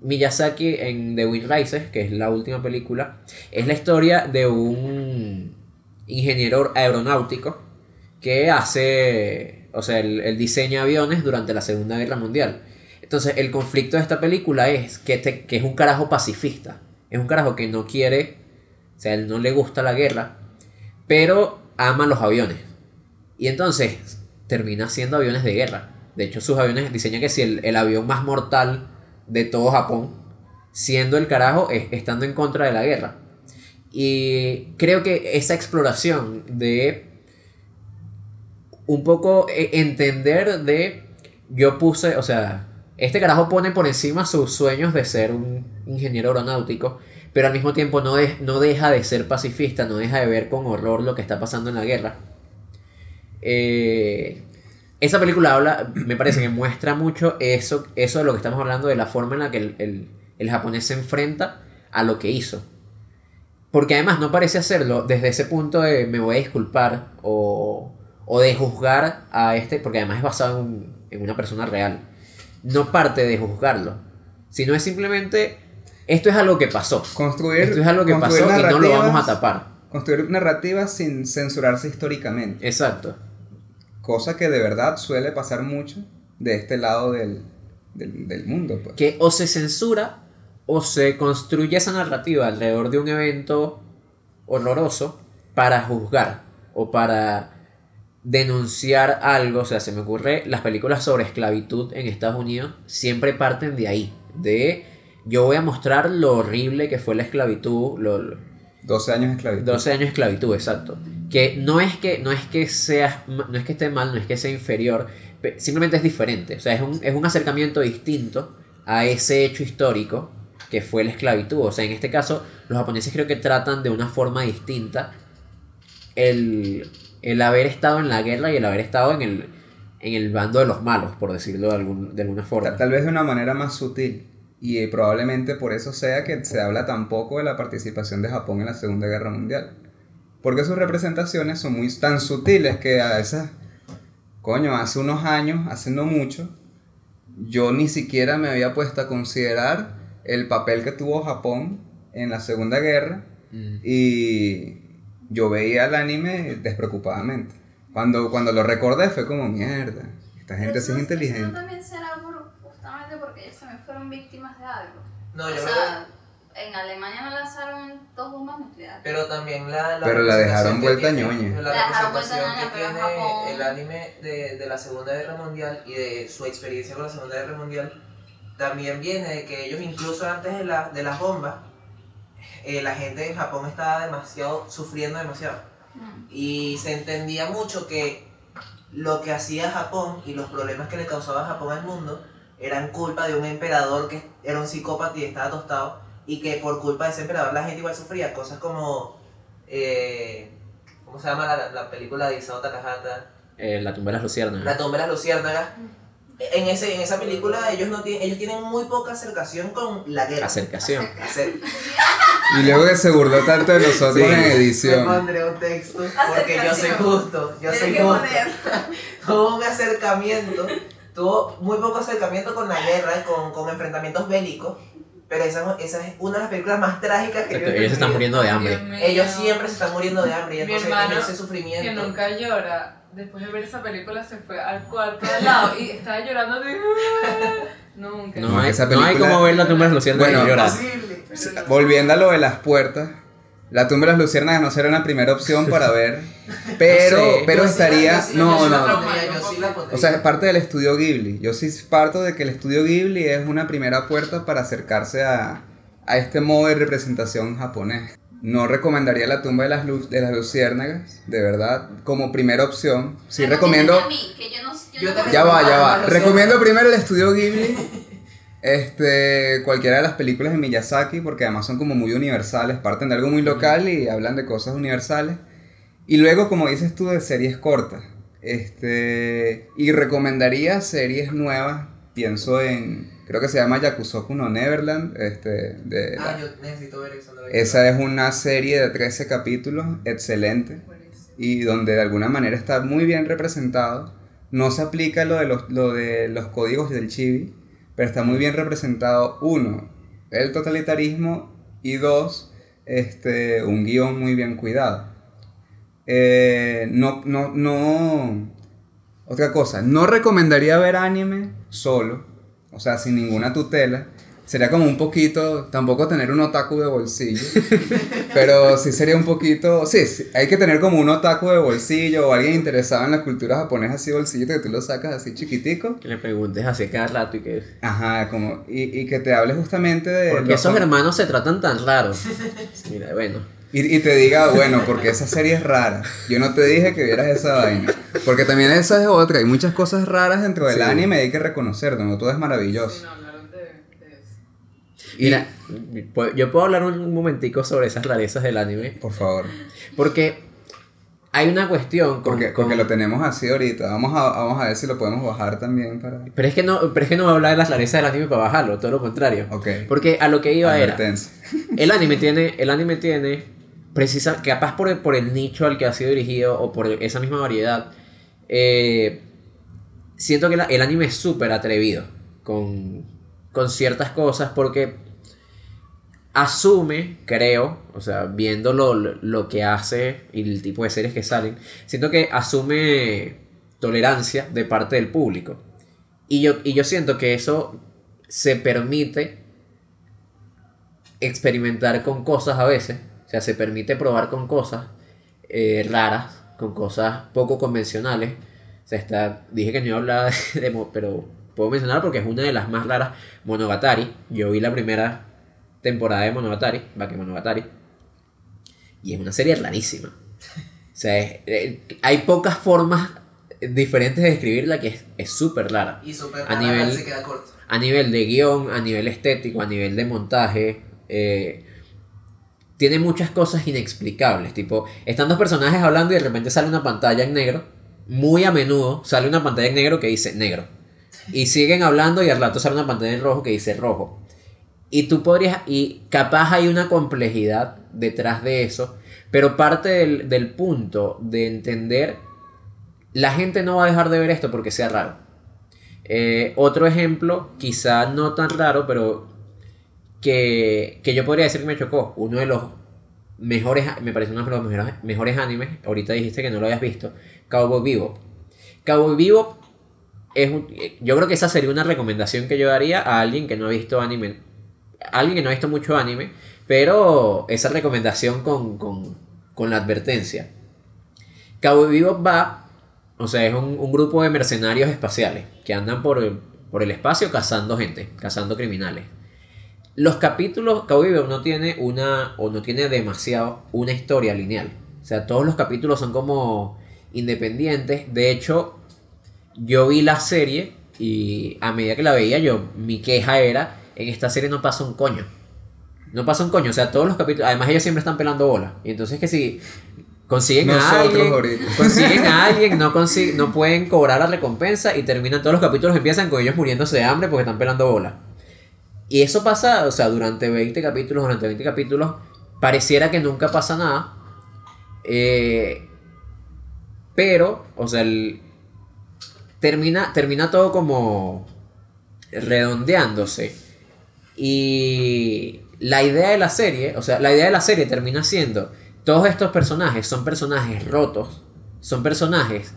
Miyazaki en The Wind Rises, que es la última película, es la historia de un ingeniero aeronáutico que hace, o sea, él, él diseña aviones durante la Segunda Guerra Mundial. Entonces, el conflicto de esta película es que, este- que es un carajo pacifista. Es un carajo que no quiere, o sea, él no le gusta la guerra, pero ama los aviones. Y entonces, termina siendo aviones de guerra. De hecho, sus aviones diseñan que si el, el avión más mortal de todo Japón, siendo el carajo, es- estando en contra de la guerra. Y creo que esa exploración de un poco eh, entender de yo puse, o sea, este carajo pone por encima sus sueños de ser un ingeniero aeronáutico, pero al mismo tiempo no, no deja de ser pacifista, no deja de ver con horror lo que está pasando en la guerra. Eh, esa película habla, me parece que muestra mucho eso, eso de lo que estamos hablando, de la forma en la que el, el- el japonés se enfrenta a lo que hizo. Porque además no parece hacerlo desde ese punto de me voy a disculpar o, o de juzgar a este, porque además es basado en, un- en una persona real. No parte de juzgarlo, sino es simplemente esto es algo que pasó. Construir, Esto es algo que pasó y no lo vamos a tapar. Construir narrativas sin censurarse históricamente. Exacto. Cosa que de verdad suele pasar mucho de este lado del, del, mundo. Pues. que o se censura o se construye esa narrativa alrededor de un evento horroroso para juzgar o para denunciar algo. O sea, se me ocurre, las películas sobre esclavitud en Estados Unidos siempre parten de ahí, de yo voy a mostrar lo horrible que fue la esclavitud, lo- 12 años de esclavitud. 12 años de esclavitud, exacto. Que no es que, no es que sea, no es que esté mal, no es que sea inferior, simplemente es diferente. O sea, es un, es un acercamiento distinto a ese hecho histórico que fue la esclavitud. O sea, en este caso, los japoneses creo que tratan de una forma distinta el, el haber estado en la guerra y el haber estado en el, en el bando de los malos, por decirlo de, algún, de alguna forma. Ta- Tal vez de una manera más sutil. Y eh, probablemente por eso sea que se habla tan poco de la participación de Japón en la Segunda Guerra Mundial. Porque sus representaciones son muy tan sutiles que a veces, coño, hace unos años, hace no mucho, yo ni siquiera me había puesto a considerar el papel que tuvo Japón en la Segunda Guerra y yo veía el anime despreocupadamente. Cuando, cuando lo recordé fue como, mierda, esta gente sí Eso- es Eso inteligente. también será por- justamente porque ellos también fueron víctimas de algo. No, o yo creo sea, en Alemania no lanzaron dos bombas nucleares. Pero también la, Pero la dejaron vuelta tiene- ñoña. La La dejaron vuelta que pero en tiene Japón- el anime de, de la Segunda Guerra Mundial y de su experiencia con la Segunda Guerra Mundial también viene de que ellos incluso antes de, la, de las bombas, eh, la gente en Japón estaba demasiado, sufriendo demasiado. Mm. Y se entendía mucho que lo que hacía Japón y los problemas que le causaba Japón al mundo eran culpa de un emperador que era un psicópata y estaba tostado y que por culpa de ese emperador la gente igual sufría cosas como eh, ¿cómo se llama la, la película de Isao Takahata? Eh, la tumba de las luciérnagas. La tumba de las luciérnagas en, ese, en esa película ellos no tienen, ellos tienen muy poca acercación con la guerra. Acercación. Acer- Y luego que se burló tanto de nosotros Sí. en edición. pondré un texto porque yo soy justo, yo soy que justo. tuvo <laughs> un acercamiento, tuvo muy poco acercamiento con la guerra, con, con enfrentamientos bélicos, pero esa, esa es una de las películas más trágicas que yo he Ellos se están muriendo de hambre. Ellos siempre se están muriendo de hambre y Mi entonces hermano, ese Que sufrimiento. nunca llora. Después de ver esa película se fue al cuarto al lado y estaba llorando de... <laughs> Nunca. No hay, esa no hay película- como ver la tumba de las luciérnagas Bueno, y llorar. Volviendo a lo de las puertas, la tumba de las luciérnagas no será una primera opción para <laughs> ver, pero, No sé. pero Yo sí la- estaría, yo sí- no, la no, la o sea, es parte del estudio Ghibli. Yo sí parto de que el estudio Ghibli es una primera puerta para acercarse a, a este modo de representación japonés. No recomendaría la tumba de las, lu- de las luciérnagas, de verdad, como primera opción. Sí recomiendo... a mí, que yo no, yo Yo no también- Ya va, ya va. Recomiendo primero el estudio Ghibli. <laughs> Este, cualquiera de las películas de Miyazaki, porque además son como muy universales, parten de algo muy local y hablan de cosas universales. Y luego, como dices tú, de series cortas. Este, y recomendaría series nuevas. Pienso en, creo que se llama Yakusoku no Neverland. Este, de la- Ah, yo necesito ver eso. esa es una serie de 13 capítulos, excelente y donde de alguna manera está muy bien representado. No se aplica lo de los, lo de los códigos del chibi, pero está muy bien representado, uno, el totalitarismo y dos, este, un guion muy bien cuidado. Eh, no, no, no, otra cosa, no recomendaría ver anime solo, o sea, sin ninguna tutela, Sería como un poquito, tampoco tener un otaku de bolsillo, <laughs> pero sí sería un poquito, sí, sí, hay que tener como un otaku de bolsillo o alguien interesado en la cultura japonesa así bolsillito que tú lo sacas así chiquitico. Que le preguntes así cada rato y que... Ajá, como, y, y que te hables justamente de... Porque esos hermanos se tratan tan raros. Mira, bueno. Y, y te diga, bueno, porque esa serie es rara. Yo no te dije que vieras esa vaina. Porque también esa es otra. Hay muchas cosas raras dentro del Sí. anime y hay que reconocerlo. No todo es Sí, maravilloso. no, hablaron de, de eso. Y- Mira, yo puedo hablar un momentico sobre esas rarezas del anime. Por favor. Porque hay una cuestión con... Porque, con- porque lo tenemos así ahorita. Vamos a, vamos a ver si lo podemos bajar también para... Pero es que no, pero es que no voy a hablar de las rarezas del anime para bajarlo, todo lo contrario. Ok. Porque a lo que iba era... <laughs> El anime tiene, el anime tiene, precisa, capaz por el, por el nicho al que ha sido dirigido o por esa misma variedad, eh, siento que la- el anime es súper atrevido con, con ciertas cosas porque asume, creo, o sea, viendo lo, que hace y el tipo de series que salen, siento que asume tolerancia de parte del público. Y yo, y yo siento que eso se permite experimentar con cosas a veces. O sea, se permite probar con cosas eh, raras, con cosas poco convencionales. O sea, está, dije que no iba a hablar <laughs> de, pero puedo mencionar porque es una de las más raras. Monogatari. Yo vi la primera temporada de Monogatari, Bakemonogatari. Y es una serie rarísima. O sea, es- eh, hay pocas formas diferentes de describirla que es- es súper rara Y super A nivel- se queda corto. a nivel de guion, a nivel estético, a nivel de montaje, eh, tiene muchas cosas inexplicables. Tipo, están dos personajes hablando y de repente sale una pantalla en negro. Muy a menudo sale una pantalla en negro que dice negro. Y siguen hablando y al rato sale una pantalla en rojo que dice rojo. Y tú podrías, y capaz hay una complejidad detrás de eso, pero parte del, del punto de entender, la gente no va a dejar de ver esto porque sea raro. Eh, otro ejemplo, quizá no tan raro, pero que, que yo podría decir que me chocó. Uno de los mejores, me parece uno de los mejores, mejores animes. Ahorita dijiste que no lo habías visto. Cowboy Vivo. Cowboy Vivo es yo creo que esa sería una recomendación que yo daría a alguien que no ha visto anime. Alguien que no ha visto mucho anime, pero esa recomendación con, con, con la advertencia. Cowboy Vivo va, o sea, es un, un grupo de mercenarios espaciales que andan por el, por el espacio cazando gente, cazando criminales. Los capítulos, Cowboy Bebop no tiene una, o no tiene demasiado una historia lineal. O sea, todos los capítulos son como independientes. De hecho, yo vi la serie y a medida que la veía yo, mi queja era, en esta serie no pasa un coño. No pasa un coño, o sea, todos los capítulos, además ellos siempre están pelando bola. Y entonces que si consiguen a alguien, ahorita. consiguen a <laughs> alguien, no, consi- no pueden cobrar la recompensa y terminan todos los capítulos, empiezan con ellos muriéndose de hambre porque están pelando bola. Y eso pasa, o sea, durante 20 capítulos, durante 20 capítulos, pareciera que nunca pasa nada. Eh, pero, o sea, el- termina, termina todo como redondeándose. Y la idea de la serie, o sea, la idea de la serie termina siendo, todos estos personajes son personajes rotos, son personajes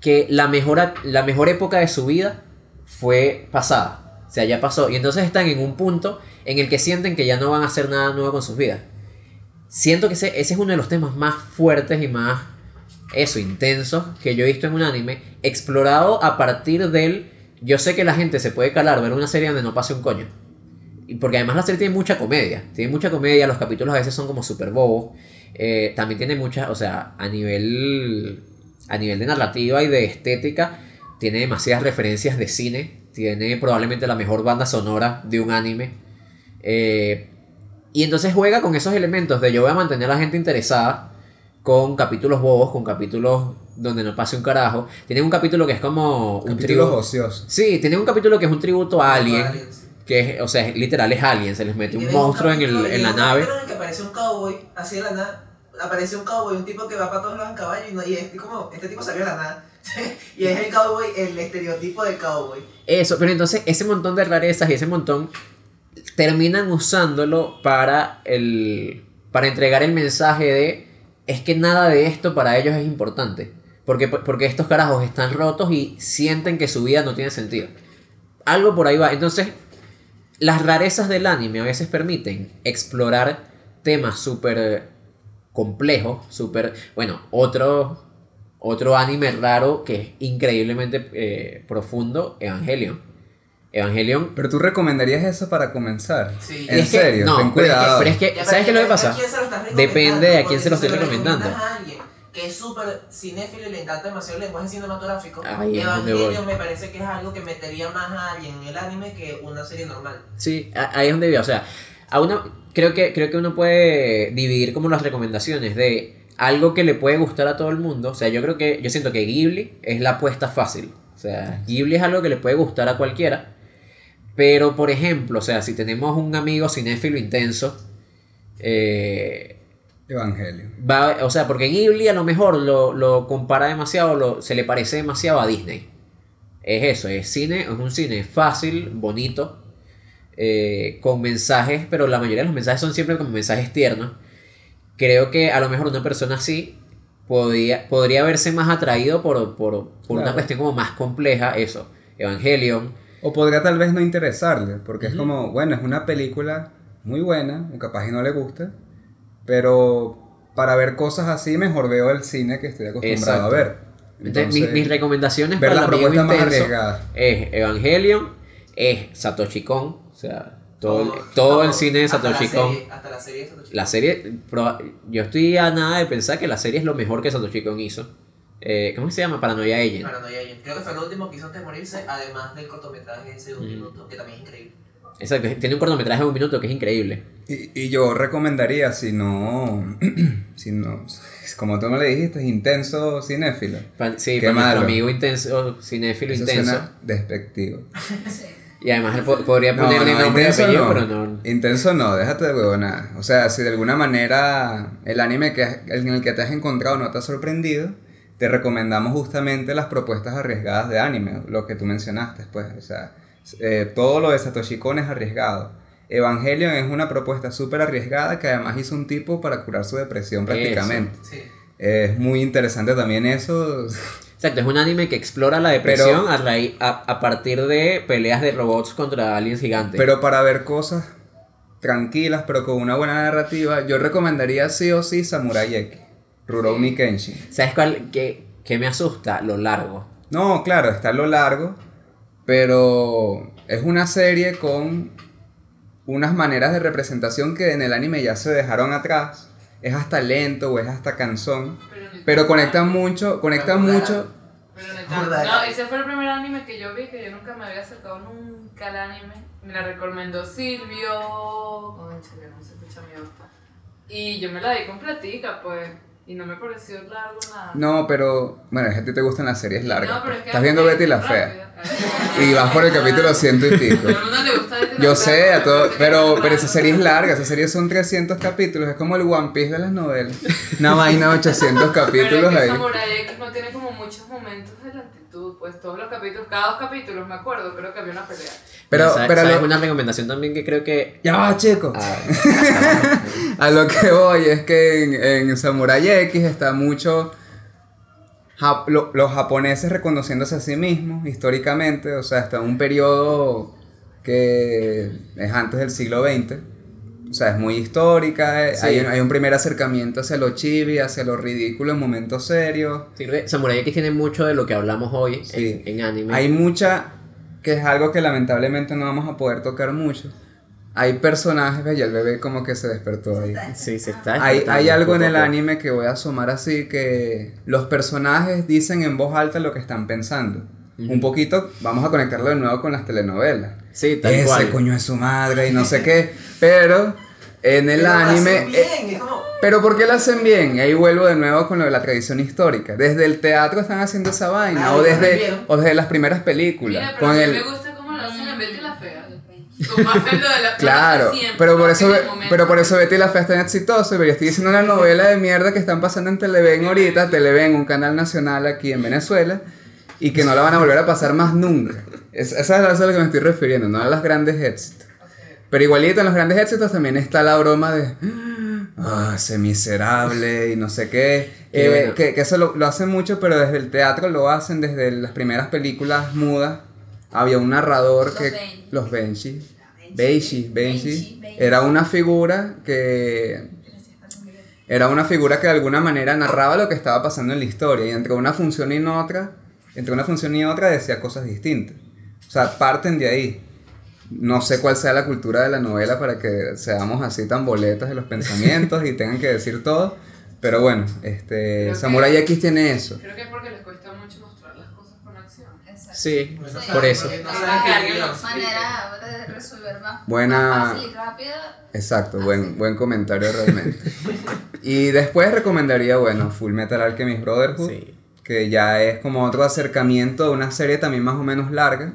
que la mejor, la mejor época de su vida fue pasada. O sea, ya pasó. Y entonces están en un punto en el que sienten que ya no van a hacer nada nuevo con sus vidas. Siento que ese, ese es uno de los temas más fuertes y más, eso, intensos que yo he visto en un anime, explorado a partir del, yo sé que la gente se puede calar, ver una serie donde no pase un coño. Porque además la serie tiene mucha comedia, tiene mucha comedia, los capítulos a veces son como súper bobos, eh, también tiene muchas, o sea, a nivel, a nivel de narrativa y de estética, tiene demasiadas referencias de cine, tiene probablemente la mejor banda sonora de un anime. eh, y entonces juega con esos elementos de yo voy a mantener a la gente interesada con capítulos bobos, con capítulos donde no pase un carajo. Tiene un capítulo que es como un tributo. ociosos. Sí, tiene un capítulo que es un tributo a Alien. Aliens. Que es, o sea, es- literal es Alien. Se les mete un monstruo en, el, en la un nave. en el que aparece un cowboy, así de la nada. Aparece un cowboy, un tipo que va para todos lados en caballo y, no, y es como, este tipo salió de la nada. <laughs> y es el cowboy, el estereotipo del cowboy. Eso, pero entonces ese montón de rarezas y ese montón terminan usándolo para el para entregar el mensaje de es que nada de esto para ellos es importante. Porque, porque estos carajos están rotos y sienten que su vida no tiene sentido. Algo por ahí va. Entonces, las rarezas del anime a veces permiten explorar temas súper complejos, súper... Bueno, otro, otro anime raro que es increíblemente eh, profundo, Evangelion. Evangelion... Pero tú recomendarías eso para comenzar. Sí. En es que- serio, no, ten pero es que- cuidado. pero es que- ¿sabes qué es lo que pasa? Depende de a quién se lo estoy recomendando. a alguien que es súper cinéfilo y le encanta demasiado el lenguaje cinematográfico, donde Evangelion me parece que es algo que metería más a alguien en el anime que una serie normal. Sí, ahí es donde vivo. O sea, a uno, creo, que, creo que uno puede dividir como las recomendaciones de algo que le puede gustar a todo el mundo. O sea, yo creo que, yo siento que Ghibli es la apuesta fácil. O sea, Ghibli es algo que le puede gustar a cualquiera. Pero, por ejemplo, o sea, si tenemos un amigo cinéfilo intenso, eh, Evangelio. va, o sea, porque Ghibli a lo mejor lo, lo compara demasiado, lo, se le parece demasiado a Disney. Es eso, es cine, es un cine fácil, bonito, eh, con mensajes, pero la mayoría de los mensajes son siempre como mensajes tiernos. Creo que a lo mejor una persona así podía, podría verse más atraído por, por, por una Claro. cuestión como más compleja, eso, Evangelion. O podría tal vez no interesarle, porque es como, bueno, es una película muy buena, o capaz y no le gusta, pero para ver cosas así mejor veo el cine que estoy acostumbrado Exacto. a ver. Entonces, mis, mis recomendaciones ver para las el amigo propuestas más intenso arriesgadas. es Evangelion, es Satoshi Kon, o sea, todo, el, todo el cine de hasta la Satoshi Kon. serie- Hasta la serie de Satoshi La serie, yo estoy a nada de pensar que la serie es lo mejor que Satoshi Kon hizo. Eh, ¿Cómo se llama? Paranoia Agent. Paranoia Agent. Creo que fue el último que hizo antes de morirse, además del cortometraje ese de un minuto, que también es increíble. Exacto, tiene un cortometraje de un minuto que es increíble. Y, y yo recomendaría, si no, <clears throat> si no, como tú me le dijiste, es intenso cinéfilo. Pa- sí, Qué para nuestro malo. amigo intenso, cinéfilo Eso intenso. suena despectivo. Sí. Y además él po- podría No, ponerle no, nombre y intenso apellido, no. pero no. Intenso no, déjate de huevonada. O sea, si de alguna manera el anime que, en el que te has encontrado no te ha sorprendido, te recomendamos justamente las propuestas arriesgadas de anime, lo que tú mencionaste, pues. O sea, eh, todo lo de Satoshi Kon es arriesgado. Evangelion es una propuesta súper arriesgada que además hizo un tipo para curar su depresión prácticamente. Sí. Es muy interesante también eso. Exacto, es un anime que explora la depresión a, raíz- a, a partir de peleas de robots contra aliens gigantes. Pero para ver cosas tranquilas, pero con una buena narrativa, yo recomendaría sí o sí Samurai X, Rurouni Kenshin. ¿Sabes cuál? Que, que me asusta lo largo. No, claro, está lo largo, pero es una serie con unas maneras de representación que en el anime ya se dejaron atrás. Es hasta lento o es hasta canzón, pero conectan mucho, conectan mucho. Pero no, ese fue el primer anime que yo vi, que yo nunca me había acercado nunca al anime. Me la recomendó Silvio. No se escucha mi voz. Y yo me la di completica, pues. Y no me pareció largo nada. No, pero bueno, es que a ti te gustan las series largas. No, pero pues. es que Estás viendo Betty la rápido. Fea <laughs> y vas por el capítulo ciento y <laughs> pico. El mundo le gusta Betty la Yo sé, a todo, pero, pero esa serie es larga, esa serie son 300 capítulos, es como el One Piece de las novelas. Una vaina de 800 Pero capítulos es que ahí. Samurai X no tiene como muchos momentos de pues todos los capítulos, cada dos capítulos, me acuerdo, creo que había una pelea. Pero, ¿Sabes, pero sabes lo- una recomendación también que creo que... ya va, chicos. Ah, <laughs> A lo que voy es que en, en Samurai X está mucho jap- lo- los japoneses reconociéndose a sí mismos históricamente, o sea, hasta un periodo que es antes del siglo XX. O sea, es muy histórica, eh, Sí. hay, un- hay un primer acercamiento hacia lo chibi, hacia lo ridículo en momentos serios. sí, Samurai X tiene mucho de lo que hablamos hoy Sí. en, en anime. Hay mucha, que es algo que lamentablemente no vamos a poder tocar mucho. Hay personajes, ve, ya el bebé como que se despertó ahí. Sí, se está Hay, hay algo en el anime que voy a asomar así que los personajes dicen en voz alta lo que están pensando. Un poquito, vamos a conectarlo de nuevo con las telenovelas. Sí, tal Ese cual. coño es su madre y no sé qué. Pero en el Pero lo anime... hacen eh, bien, es como... pero ¿por qué lo hacen bien? Y ahí vuelvo de nuevo con lo de la tradición histórica. Desde el teatro están haciendo esa vaina. O, desde, o desde las primeras películas. Mira, pero con a mí el, me gusta cómo lo hacen en Betty la Fea. <laughs> Como hacen lo de la Claro, siempre, pero por eso, pero por eso Betty la Fea es tan exitoso, pero yo estoy diciendo una novela de mierda que están pasando en Televen ahorita, Televen, un canal nacional aquí en Venezuela, y que no la van a volver a pasar más nunca. Es, esa es a lo que me estoy refiriendo, no a los grandes éxitos. Pero igualito en los grandes éxitos también está la broma de, ah, ese miserable y no sé qué. Qué Eh, bueno. que, que eso lo, lo hacen mucho, pero desde el teatro lo hacen, desde las primeras películas mudas. Había un narrador Los que... Benji. Los Benji. Beishi, Beishi, era una figura que era una figura que de alguna manera narraba lo que estaba pasando en la historia y entre una función y otra, entre una función y otra decía cosas distintas. O sea, parten de ahí. No sé cuál sea la cultura de la novela para que seamos así tan boletas de los pensamientos y tengan que decir todo, pero bueno, este Creo que- Samurai X tiene eso. Creo que es porque les cuesta mucho mostrar las cosas con acción. Exacto. Sí, por eso. No lo- Manera de resolver más, Buena- más fácil y rápida. Exacto, buen, buen comentario realmente. <laughs> Y después recomendaría, bueno, Full Metal Alchemist Brotherhood, Sí. que ya es como otro acercamiento a una serie también más o menos larga.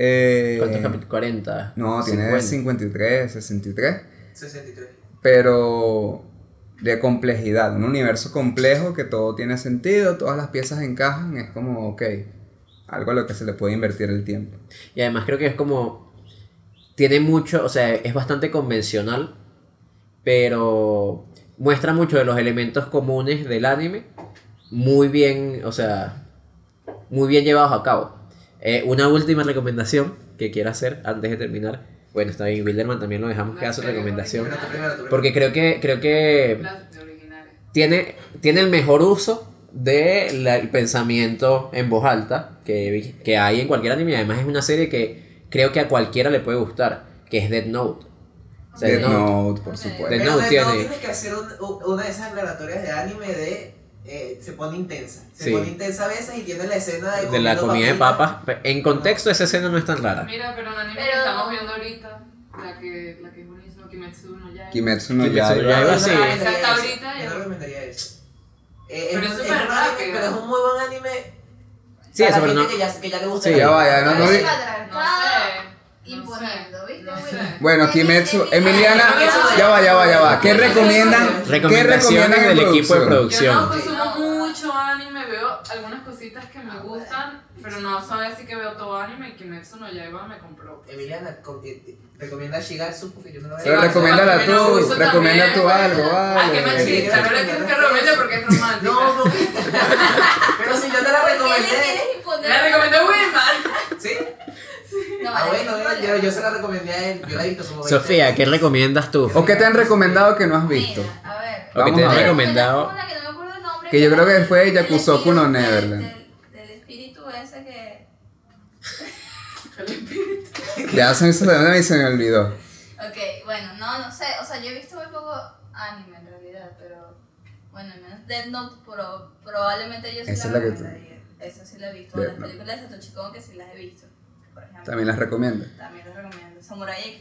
Eh, ¿Cuántos capítulos? 40. No, tiene 50. 53, 63, 63. pero de complejidad, un universo complejo que todo tiene sentido, todas las piezas encajan, es como, ok, algo a lo que se le puede invertir el tiempo. Y además creo que es como. Tiene mucho, o sea, es bastante convencional, pero muestra mucho de los elementos comunes del anime, muy bien, o sea, muy bien llevados a cabo. Eh, una última recomendación que quiero hacer antes de terminar. Bueno, está bien, Wilderman también lo dejamos que haga su recomendación. Porque creo que, creo que de tiene, tiene el mejor uso del pensamiento en voz alta que, que hay en cualquier anime. y Además es una serie que creo que a cualquiera le puede gustar, que es Dead Note. O sea, Death Death Note- Note, por supuesto. Pero Note de tiene- tienes que hacer un- una de esas aclaratorias de anime de. Eh, se pone intensa. Se Sí. pone intensa a veces y tiene la escena de. de la comida de papas. En contexto esa escena no es tan rara. Mira, pero un anime Pero- que estamos viendo ahorita, la que, la que es buenísima, Kimetsu no Yaiba. Kimetsu no Kimetsu no Yaiba. Yaiba, Yo sí. no recomendaría eso. ahorita Yo yo- no recomendaría eso. Eh, Pero es, es un- súper es un anime, rápido. pero es un muy buen anime. Sí, eso, pero no. que ya, que ya le gusta. Sí, el ya anime. vaya, no, sé. Imponiendo. Bueno, Kimetsu, Emi- Emiliana, Emi- ya va, ya va, ya va. ¿Qué recomiendan? ¿Qué recomiendan en del equipo de Yo producción. no consumo mucho anime, veo algunas cositas que me gustan, pero no soy así que veo todo anime y Kimetsu no Yaiba me compró. Emiliana, co- eh, recomienda Shigatsu porque yo no lo Pero veo. recomiéndala Kimetsu tú, recomienda tú algo, Ah, que vale. machista, no le quiero que recomiende porque es romántica. No, <laughs> pero si yo te la ¿Por qué le recomendé. quieres imponer? Le recomendó Wilman. ¿Sí? No, Ah, bueno, no eh, yo, yo se la recomendé a él. Yo la he visto como 20 Sofía. ¿qué recomiendas tú? ¿O qué te han recomendado que no has visto? Mira, a ver. O que Vamos te han recomendado. Que no me acuerdo el nombre, Que yo creo que fue Yakusoku no espíritu- Neverland. Del, del espíritu ese que. Ya se me, se me, se me olvidó. Ok, bueno, no, no sé. O sea, yo he visto muy poco anime en realidad, pero. Bueno, al menos Dead Note, pero probablemente yo sí Esa la es la que tú- recomendaría. Esa sí la he visto. Death Las Note. películas de Satoshi Kon que sí las he visto. Por ejemplo. También las recomiendo. También las recomiendo. Samurai X.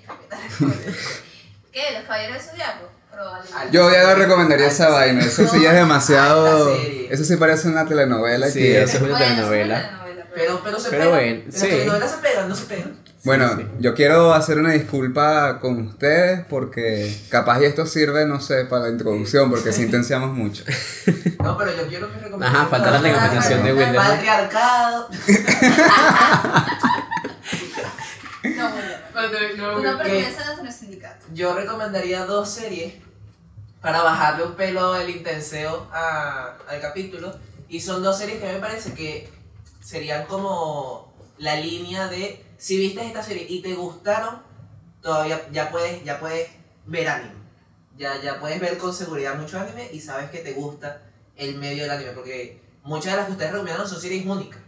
<laughs> ¿Qué? ¿Los caballeros del zodiaco? Probablemente. Yo ya no recomendaría esa vaina. Eso sí ya es demasiado. Serie. Eso sí parece una telenovela. Sí, que- eso es una telenovela. Pero, pero se Pero bueno, En sí. Las telenovelas se pegan, no se pegan. Bueno, sí. yo quiero hacer una disculpa con ustedes porque capaz y esto sirve, no sé, para la introducción porque sentenciamos mucho. <laughs> No, pero yo quiero que recomienden. Ajá, falta la recomendación de Wilder. Patriarcado. <laughs> Tú no perteneces a nuestro sindicato. Yo recomendaría dos series para bajarle un pelo el intenseo a- al capítulo. Y son dos series que me parece que serían como la línea de si viste esta serie y te gustaron, todavía ya puedes, ya puedes ver anime. Ya, ya puedes ver con seguridad mucho anime y sabes que te gusta el medio del anime. Porque muchas de las que ustedes recomendaron son series únicas.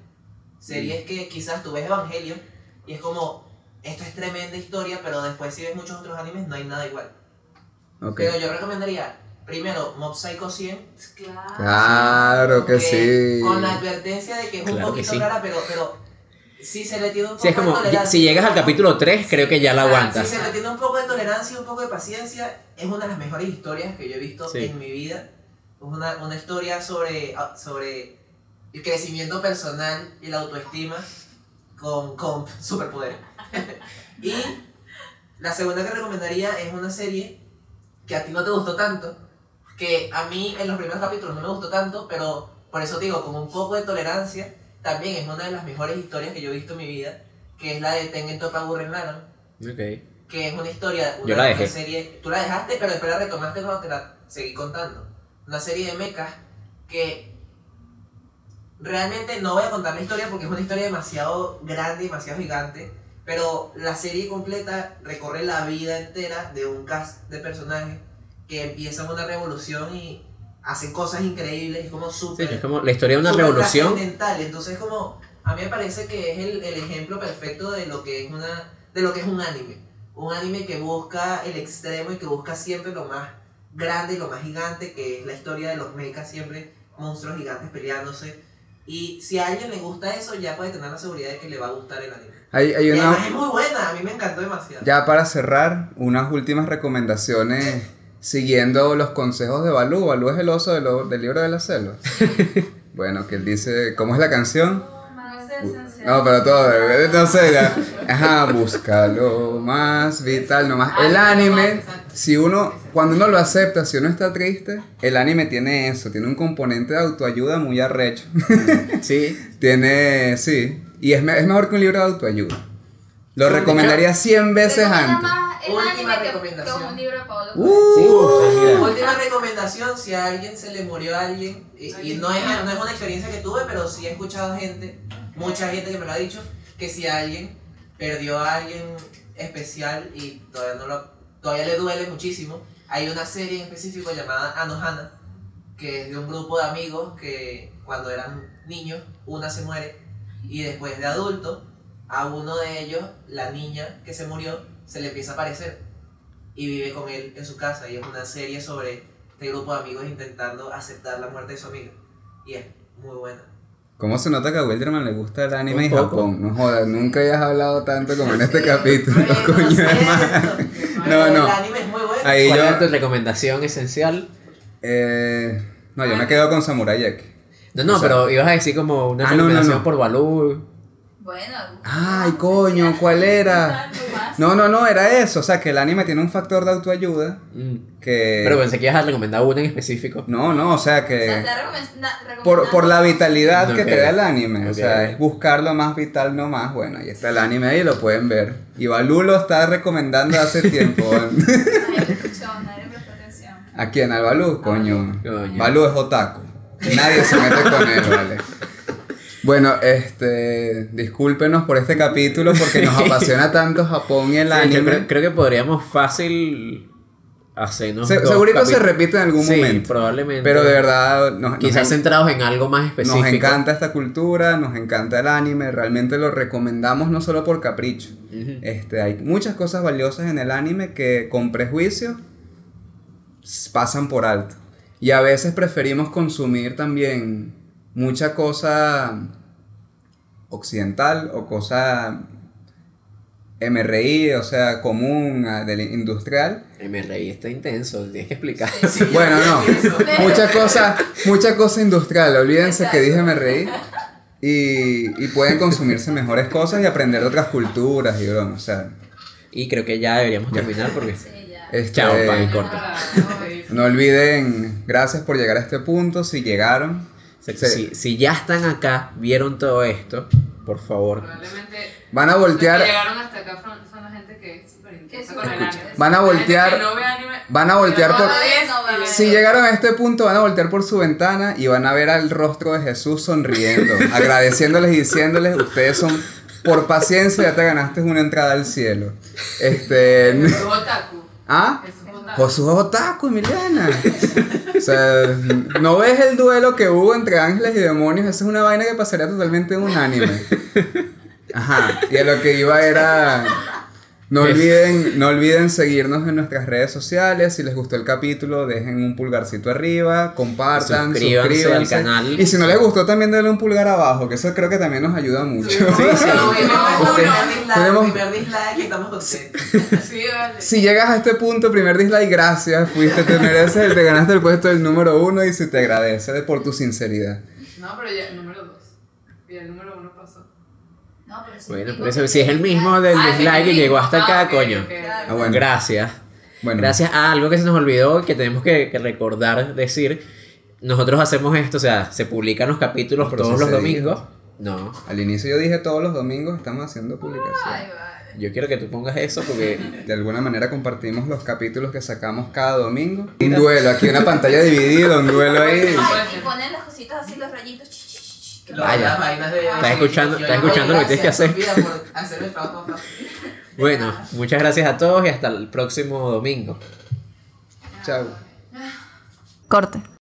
Series que quizás tú ves Evangelion y es como, esto es tremenda historia, pero después si ves muchos otros animes no hay nada igual. Ok. Pero yo recomendaría, primero, Mob Psycho 100. Claro. Claro que sí. Con la advertencia de que es un Claro que poquito sí. rara, pero, pero sí se le tiene un poco Sí, es como, de tolerancia. si llegas al capítulo 3, creo que ya la Si aguantas. se le tiene un poco de tolerancia y un poco de paciencia, es una de las mejores historias que yo he visto Sí. en mi vida. Es una, una historia sobre, ah, sobre el crecimiento personal y la autoestima con, con superpoderes. <laughs> y la segunda que recomendaría es una serie que a ti no te gustó tanto, que a mí en los primeros capítulos no me gustó tanto, pero por eso digo, con un poco de tolerancia, también es una de las mejores historias que yo he visto en mi vida, que es la de Tengen Toppa Gurren Lagann, Ok. que es una historia, una, Yo la dejé. serie, tú la dejaste, pero después la retomaste cuando te la seguí contando. Una serie de mechas que realmente no voy a contar la historia porque es una historia demasiado grande, demasiado gigante, Pero la serie completa recorre la vida entera de un cast de personajes que empiezan una revolución y hacen cosas increíbles, es como Sí, súper... es como la historia de una revolución. Entonces como, a mí me parece que es el, el ejemplo perfecto de lo que es una, de lo que es un anime. Un anime que busca el extremo y que busca siempre lo más grande y lo más gigante, que es la historia de los mechas, siempre monstruos gigantes peleándose. Y si a alguien le gusta eso, ya puede tener la seguridad de que le va a gustar el anime. Hay, hay una, es muy buena, a mí me encantó demasiado. ya para cerrar, unas últimas recomendaciones siguiendo los consejos de Balú. Balú es el oso de lo- del libro de la selva. <laughs> bueno, que él dice, ¿cómo es la canción? No, pero todo, no sé, ya. Ajá, busca lo más vital, nomás. El anime, si uno, cuando uno lo acepta, si uno está triste, el anime tiene eso, tiene un componente de autoayuda muy arrecho. Sí. <laughs> tiene, sí, y es, me- es mejor que un libro de autoayuda. Lo recomendaría 100 veces antes. más el Última anime que- que, recomendación. un libro de Uh. Sí. Última recomendación, si a alguien se le murió a alguien, y, y no, es, no es una experiencia que tuve, pero sí he escuchado gente, mucha gente que me lo ha dicho, que si alguien perdió a alguien especial y todavía, no lo, todavía le duele muchísimo, hay una serie en específico llamada Anohana, que es de un grupo de amigos que cuando eran niños, una se muere y después de adulto, a uno de ellos, la niña que se murió, se le empieza a aparecer y vive con él en su casa y es una serie sobre este grupo de amigos intentando aceptar la muerte de su amiga y es muy buena. ¿Cómo se nota que a Wilderman le gusta el anime y. Japón? No jodas, nunca hayas hablado tanto como en este <laughs> capítulo, Bueno, coño No, no. El anime es muy bueno. Ahí ¿Cuál yo- era tu recomendación esencial? Eh, no, yo me quedo con Samurai X. No, no, O sea- pero ibas a decir como una Ah, no, no, recomendación no. por Balú. Bueno. Ay, coño, ¿cuál era? Más. No, no, no, era eso. O sea, que el anime tiene un factor de autoayuda Mm. que... Pero pensé que ibas a recomendar una en específico. No, no, o sea O sea, que... te Por, por la vitalidad que te da el anime. O sea, es buscar lo más vital nomás. Bueno, ahí está el anime ahí, lo pueden ver. Y Balú lo está recomendando hace tiempo. <laughs> <laughs> ¿A quién? ¿Al Balú? Coño. Coño. Balú es otaku. Nadie se mete con él, <laughs> vale. Bueno, este, discúlpenos por este capítulo porque nos apasiona tanto Japón y el Sí, anime. yo creo, creo que podríamos fácil hacernos. Se- segurito se repite en algún Sí, momento. probablemente. Pero de verdad, nos, Quizás nos, en- centrados en algo más específico. nos encanta esta cultura, nos encanta el anime, realmente lo recomendamos no solo por capricho. Este, hay muchas cosas valiosas en el anime que con prejuicio pasan por alto. Y a veces preferimos consumir también mucha cosa occidental o cosa MRI, o sea, común, ah, del industrial. MRI está intenso, tienes que explicar. Sí, Bueno, no. <laughs> Mucha cosa, mucha cosa industrial, olvídense que dije Exacto. MRI. Y, y pueden consumirse mejores cosas y aprender de otras culturas y broma, o sea. Y creo que ya deberíamos terminar porque. Sí, ya. Este, Chao, pan, corto. No olviden, gracias por llegar a este punto, si llegaron. Si, si ya están acá, vieron todo esto, por favor. Probablemente Van a voltear, llegaron hasta acá son, la gente que es súper intensa Que con el escucha. anime. Van a voltear- no anime, van a voltear por- no si llegaron a este punto, van a voltear por su ventana y van a ver al rostro de Jesús sonriendo, <laughs> agradeciéndoles y diciéndoles, ustedes son, por paciencia ya te ganaste una entrada al cielo. Este. ¿ah? Es un otaku. Josué es otaku, Emiliana. <laughs> O sea, no ves el duelo que hubo entre ángeles y demonios, esa es una vaina que pasaría totalmente en un anime. Ajá, y a lo que iba era... No olviden, no olviden seguirnos en nuestras redes sociales. Si les gustó el capítulo, dejen un pulgarcito arriba, compartan, Suscríbanse suscríbanse. al canal. Y si no les gustó, también denle un pulgar abajo, que eso creo que también nos ayuda mucho. Sí, sí. <laughs> No, tenemos Usted- primer dislike, estamos contentos. Sí, vale. <laughs> Si llegas a este punto, primer dislike, gracias. Fuiste, te mereces, te ganaste el puesto del número uno y se te agradece por tu sinceridad. No, pero ya, número dos. Y el número uno pasó. No, pero Bueno, por eso, si es el mismo del Ah, dislike que llegó hasta Ah, acá, ok, coño. ok. Ah, bueno. Gracias. Bueno, Gracias a algo que se nos olvidó y que tenemos que, que recordar decir. Nosotros hacemos esto, o sea, se publican los capítulos Pero todos los domingos. No, Al inicio yo dije todos los domingos estamos haciendo Ay, publicación. vale. yo quiero que tú pongas eso porque <laughs> De alguna manera compartimos los capítulos que sacamos cada domingo. Un duelo, aquí una pantalla dividida, un duelo ahí. Ay, y ponen las cositas así, los rayitos. Lo- Vaya. las de- Estás escuchando- estás escuchando lo que tienes que hacer. Por <laughs> el trabajo. Bueno, muchas gracias a todos y hasta el próximo domingo. Chao. Corte.